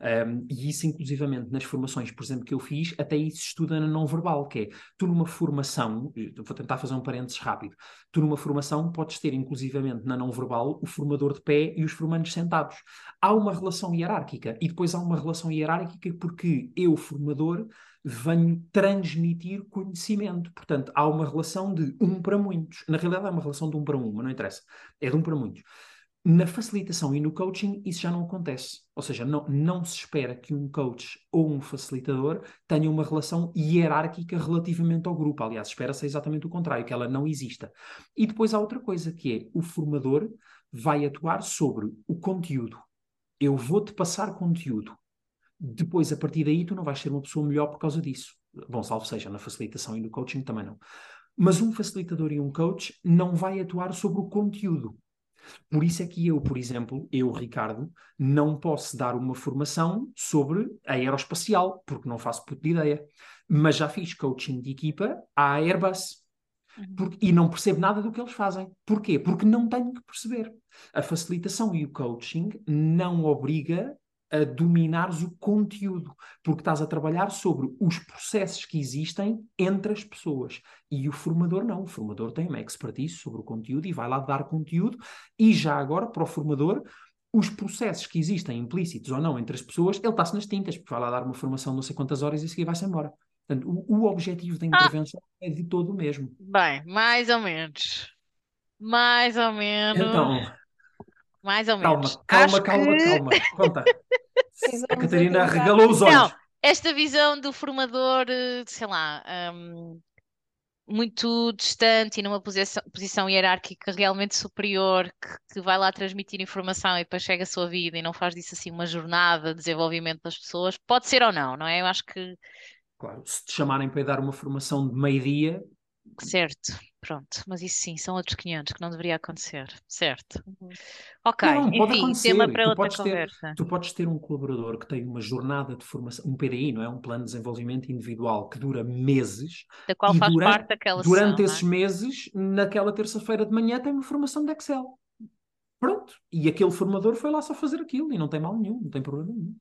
Um, e isso, inclusivamente, nas formações, por exemplo, que eu fiz, até isso estuda na não verbal, que é, tu numa formação, vou tentar fazer um parênteses rápido, tu numa formação podes ter, inclusivamente, na não verbal, o formador de pé e os formandos sentados. Há uma relação hierárquica, e depois há uma relação hierárquica porque eu, formador, venho transmitir conhecimento. Portanto, há uma relação de um para muitos. Na realidade, é uma relação de um para um, mas não interessa. É de um para muitos. Na facilitação e no coaching, isso já não acontece. Ou seja, não, não se espera que um coach ou um facilitador tenha uma relação hierárquica relativamente ao grupo. Aliás, espera-se exatamente o contrário, que ela não exista. E depois há outra coisa, que é o formador vai atuar sobre o conteúdo. Eu vou-te passar conteúdo depois, a partir daí, tu não vais ser uma pessoa melhor por causa disso. Bom, salvo seja, na facilitação e no coaching também não. Mas um facilitador e um coach não vai atuar sobre o conteúdo. Por isso é que eu, por exemplo, eu, Ricardo, não posso dar uma formação sobre a aeroespacial, porque não faço puta de ideia. Mas já fiz coaching de equipa à Airbus. Uhum. Porque, e não percebo nada do que eles fazem. Porquê? Porque não tenho que perceber. A facilitação e o coaching não obriga a dominares o conteúdo, porque estás a trabalhar sobre os processos que existem entre as pessoas. E o formador não, o formador tem uma expertise sobre o conteúdo e vai lá dar conteúdo, e já agora, para o formador, os processos que existem implícitos ou não entre as pessoas, ele está-se nas tintas, porque vai lá dar uma formação não sei quantas horas e a seguir vai-se embora. Portanto, o, o objetivo da ah! intervenção ah. é de todo o mesmo. Bem, mais ou menos. Mais ou menos. Então, mais ou menos. Calma, calma, calma, que... calma. Conta. A Catarina regalou os olhos. Não, esta visão do formador, eh, sei lá, um, muito distante e numa posição, posição hierárquica realmente superior, que, que, vai lá transmitir informação e depois chega a sua vida e não faz disso assim uma jornada de desenvolvimento das pessoas, pode ser ou não, não é? Eu acho que. Claro, se te chamarem para ir dar uma formação de meio-dia. Certo. Pronto, mas isso sim, são outros 500 que não deveria acontecer, certo? Uhum. Ok, não, enfim, pode acontecer. tema para tu outra podes conversa. Ter, tu podes ter um colaborador que tem uma jornada de formação, um PDI, não é? Um plano de desenvolvimento individual que dura meses. Da qual faz durante, parte daquela Durante sessão, esses é? meses, naquela terça-feira de manhã, tem uma formação de Excel. Pronto. E aquele formador foi lá só fazer aquilo e não tem mal nenhum, não tem problema nenhum.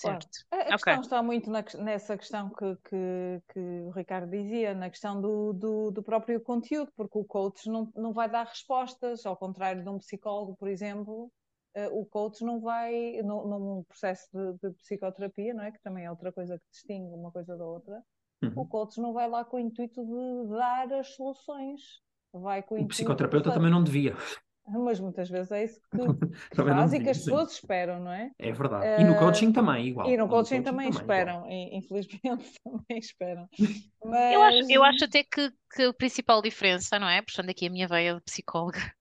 Certo. A, a Ok. questão está muito na nessa questão que, que, que o Ricardo dizia, na questão do, do, do próprio conteúdo, porque o coach não, não vai dar respostas, ao contrário de um psicólogo, por exemplo, eh, o coach não vai, num, processo de, de psicoterapia, não é? Que também é outra coisa que distingue uma coisa da outra, o Uhum. coach não vai lá com o intuito de dar as soluções, vai com o O intuito psicoterapeuta de- também não devia. Mas muitas vezes é isso que, que Também faz e que as sim. pessoas esperam, não é? É verdade. E no Eh, coaching também, igual. E no coaching coaching também igual. esperam, e- infelizmente também esperam. Eu acho, Mas eu acho até que, que a principal diferença, não é? Puxando aqui a minha veia de psicóloga,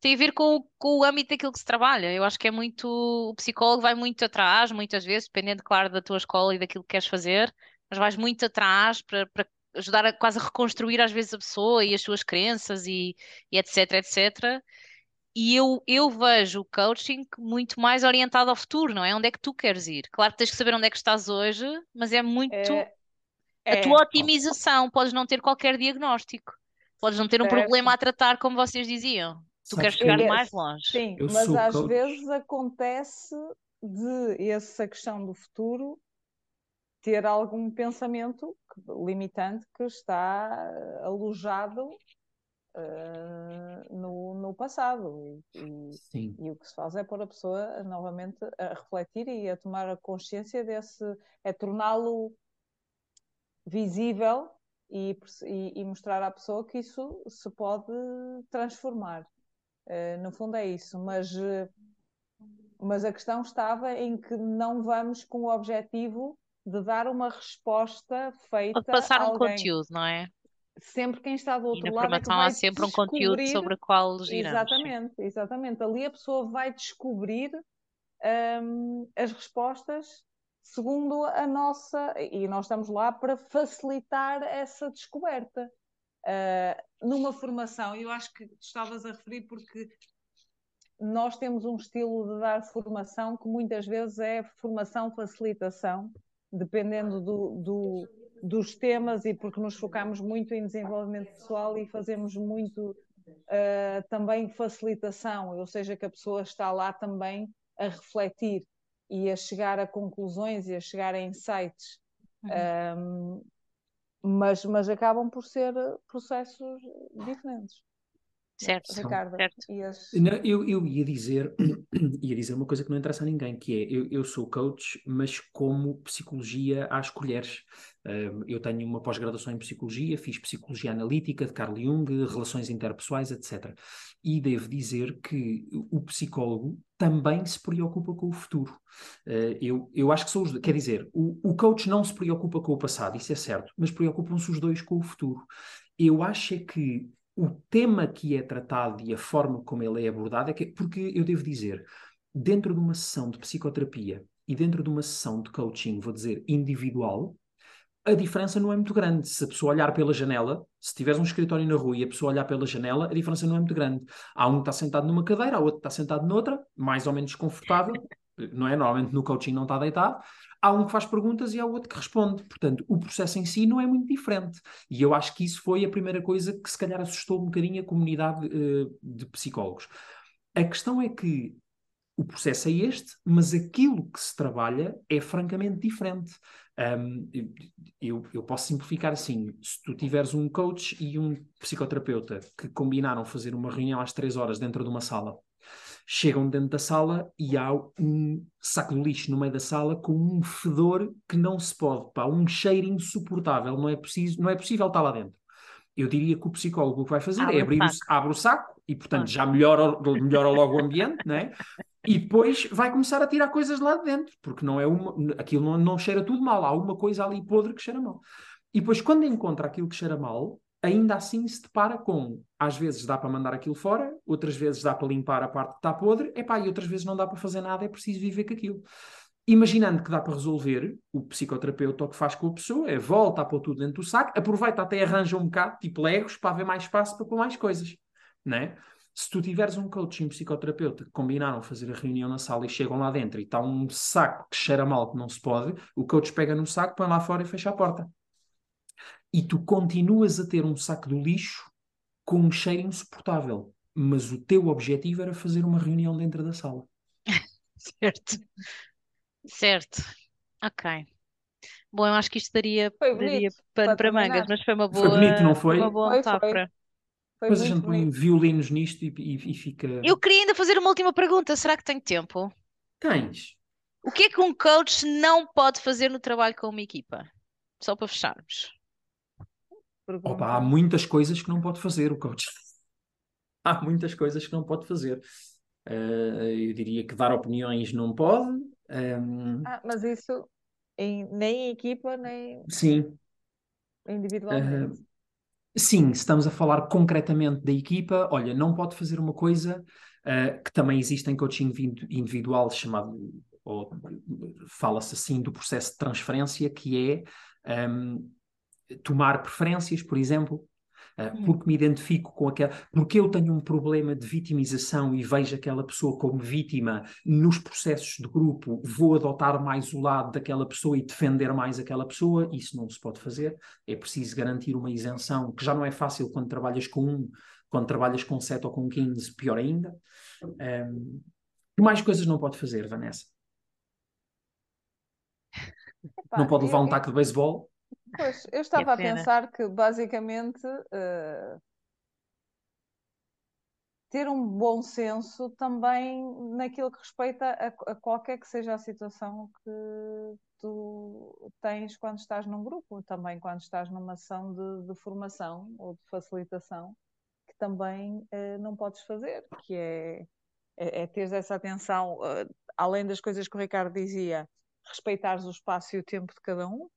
tem a ver com, o- com o âmbito daquilo que se trabalha. Eu acho que é muito. O psicólogo vai muito atrás, muitas vezes, dependendo, claro, da tua escola e daquilo que queres fazer, mas vais muito atrás para, para ajudar a quase a reconstruir, às vezes, a pessoa e as suas crenças e, e etc, etc. E eu, eu vejo o coaching muito mais orientado ao futuro, não é? Onde é que tu queres ir? Claro que tens que saber onde é que estás hoje, mas é muito é, a é, tua otimização. Podes não ter qualquer diagnóstico, podes não ter um Certo. problema a tratar, como vocês diziam. Tu Sabes queres que chegar eu- mais longe. sim, Eu mas às coach. vezes acontece de essa questão do futuro ter algum pensamento limitante que está alojado eh, no, no passado e, e- Sim. E o que se faz é pôr a pessoa novamente a refletir e a tomar a consciência desse, é torná-lo visível e, e- e mostrar à pessoa que isso se pode transformar. Eh, no fundo é isso, mas, mas a questão estava em que não vamos com o objetivo de dar uma resposta feita Pode passar a um alguém. conteúdo, não é? Sempre quem está do E outro na lado é que formação vai há sempre um conteúdo sobre o qual giramos. sim. Exatamente, exatamente. Ali a pessoa vai descobrir hum, as respostas segundo a nossa. E nós estamos lá para facilitar essa descoberta. Ah, numa formação, eu acho que tu estavas a referir porque nós temos um estilo de dar formação que muitas vezes é formação-facilitação, dependendo do, do- dos temas e porque nos focamos muito em desenvolvimento pessoal e fazemos muito uh, também facilitação, ou seja, que a pessoa está lá também a refletir e a chegar a conclusões e a chegar a insights. Um, mas, mas acabam por ser processos diferentes. Certo, Ricardo, certo. eu, eu ia dizer, ia dizer uma coisa que não interessa a ninguém, que é, eu, eu sou coach, mas como psicologia às colheres. Um, eu tenho uma pós-graduação em psicologia, fiz psicologia analítica de Carl Jung, relações interpessoais, etc. E devo dizer que o psicólogo também se preocupa com o futuro. Uh, eu, eu acho que são os dois. Quer dizer, o, o coach não se preocupa com o passado, isso é certo, mas preocupam-se os dois com o futuro. Eu acho é que o tema que é tratado e a forma como ele é abordado é que, porque eu devo dizer, dentro de uma sessão de psicoterapia e dentro de uma sessão de coaching, vou dizer, individual, a diferença não é muito grande. Se a pessoa olhar pela janela, se tiveres um escritório na rua e a pessoa olhar pela janela, a diferença não é muito grande. Há um que está sentado numa cadeira, há outro que está sentado noutra, mais ou menos confortável, não é? Normalmente no coaching não está deitado. Há um que faz perguntas e há outro que responde. Portanto, o processo em si não é muito diferente. E eu acho que isso foi a primeira coisa que se calhar assustou um bocadinho a comunidade uh, de psicólogos. A questão é que o processo é este, mas aquilo que se trabalha é francamente diferente. Um, eu, eu, posso simplificar assim: se tu tiveres um coach e um psicoterapeuta que combinaram fazer uma reunião às três horas dentro de uma sala, chegam dentro da sala e há um saco de lixo no meio da sala com um fedor que não se pode, pá, um cheiro insuportável, não é, preciso, não é possível estar lá dentro. Eu diria que o psicólogo o que vai fazer abre é abrir o o, abre o saco e, portanto, já melhora, melhora logo o ambiente, não é? E depois vai começar a tirar coisas lá de dentro, porque não é uma, aquilo não, não cheira tudo mal, há uma coisa ali podre que cheira mal. E depois, quando encontra aquilo que cheira mal, ainda assim se depara com, às vezes dá para mandar aquilo fora, outras vezes dá para limpar a parte que está podre, epá, e outras vezes não dá para fazer nada, é preciso viver com aquilo. Imaginando que dá para resolver, o psicoterapeuta o que faz com a pessoa é volta a pôr tudo dentro do saco, aproveita até arranja um bocado, tipo legos, para haver mais espaço para pôr mais coisas, né? Se tu tiveres um coach um psicoterapeuta que combinaram fazer a reunião na sala e chegam lá dentro e está um saco que cheira mal que não se pode, o coach pega no saco, põe lá fora e fecha a porta. E tu continuas a ter um saco do lixo com um cheiro insuportável. mas o teu objetivo era fazer uma reunião dentro da sala. Certo. Certo. Ok. Bom, eu acho que isto daria, Foi daria bonito pano para para mangas, terminar. mas foi uma Foi bonito, não boa, foi? uma boa Foi, metáfora. Foi Depois a gente põe violinos nisto e, e- e fica. Eu queria ainda fazer uma última pergunta. Será que tenho tempo? Tens. O que é que um coach não pode fazer no trabalho com uma equipa? Só para fecharmos. Opa, há muitas coisas que não pode fazer o coach. Há muitas coisas que não pode fazer. Eh, eu diria que dar opiniões não pode. Ehm, Ah, mas isso em- nem em equipa, nem sim, individualmente. Sim, se estamos a falar concretamente da equipa, olha, não pode fazer uma coisa eh, que também existe em coaching individu- individual, chamado, ou fala-se assim, do processo de transferência, que é ehm, tomar preferências, por exemplo, eh, Hum. porque me identifico com aquela. Porque eu tenho um problema de vitimização e vejo aquela pessoa como vítima nos processos de grupo, vou adotar mais o lado daquela pessoa e defender mais aquela pessoa. Isso não se pode fazer. É preciso garantir uma isenção, que já não é fácil quando trabalhas com um, quando trabalhas com 7 ou com 15, pior ainda. Um, que mais coisas não pode fazer, Vanessa? Epá, não pode levar eu- um taco de beisebol? Pois, eu estava a pena. pensar que basicamente eh, ter um bom senso também naquilo que respeita a, a qualquer que seja a situação que tu tens quando estás num grupo, também quando estás numa ação de, de formação ou de facilitação, que também eh, não podes fazer, que é, é, é teres essa atenção, eh, além das coisas que o Ricardo dizia, respeitares o espaço e o tempo de cada um,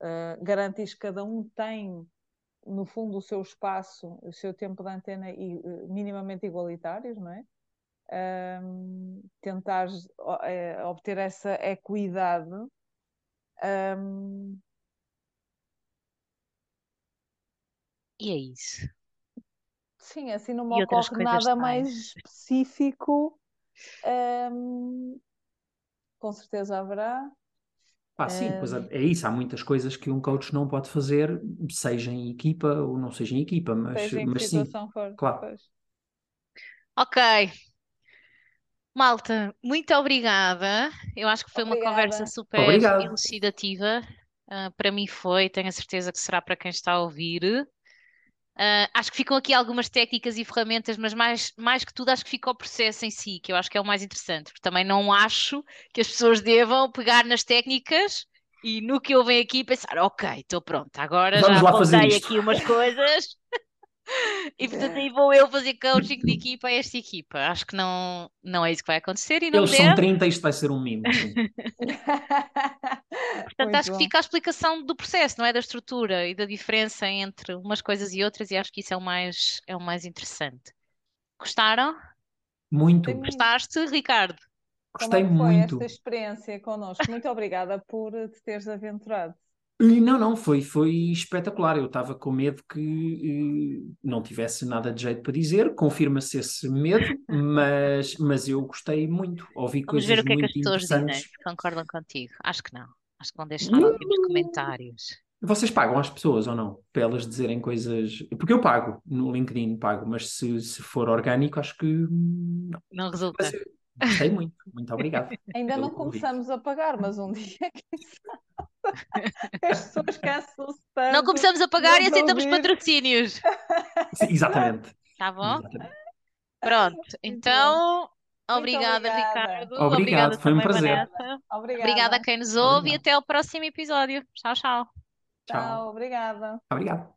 Uh, garantis que cada um tem, no fundo, o seu espaço, o seu tempo de antena e, uh, minimamente igualitários, não é? Um, tentares uh, obter essa equidade. Um, E é isso. sim, assim não me ocorre nada tais. mais específico. Um, com certeza haverá. Ah, sim, pois é, é isso. Há muitas coisas que um coach não pode fazer, seja em equipa ou não seja em equipa, mas, Seja em mas sim, for. claro. Pois. Ok. Malta, muito obrigada. Eu acho que foi uma conversa Obrigada. super Obrigado. elucidativa. Ah, para mim foi, tenho a certeza que será para quem está a ouvir. Ah, acho que ficam aqui algumas técnicas e ferramentas, mas mais, mais que tudo, acho que fica o processo em si, que eu acho que é o mais interessante, porque também não acho que as pessoas devam pegar nas técnicas e no que ouvem aqui pensar, ok, estou pronta, agora Vamos já isto." aqui umas coisas e portanto aí vou eu fazer coaching de equipa a esta equipa. Acho que não, não é isso que vai acontecer e não Eles são deve. 30, isto vai ser um mimo. Portanto, Muito acho que bom. fica a explicação do processo, não é? Da estrutura e da diferença entre umas coisas e outras, e acho que isso é o mais, é o mais interessante. Gostaram? Muito. Gostaste, Ricardo? Como Gostei é que foi muito. esta experiência connosco? Muito obrigada por te teres aventurado. Não, não, foi, foi espetacular. Eu estava com medo que eh, não tivesse nada de jeito para dizer, confirma-se esse medo, mas, mas eu gostei muito. Ouvi Vamos ver coisas o que é que as pessoas dizem, concordam contigo. Acho que não. Acho que vão deixar aqui nos comentários. Vocês pagam às pessoas ou não? Para elas dizerem coisas. Porque eu pago, no LinkedIn pago, mas se, se for orgânico, acho que. Não. Não resulta. Mas gostei muito. Muito obrigado. Ainda não convite. começamos a pagar, mas um dia, quem sabe? As pessoas cansam-se Não tanto. começamos a pagar e aceitamos ouvir. patrocínios. Sim, exatamente. Tá bom? exatamente. Pronto. Então, obrigada, obrigada. Ricardo. Obrigado, Obrigada foi um prazer. Vanessa. Obrigada. Obrigada a quem nos ouve e Obrigado. até ao próximo episódio. Tchau, tchau. Tchau. Tchau, obrigada. Obrigado.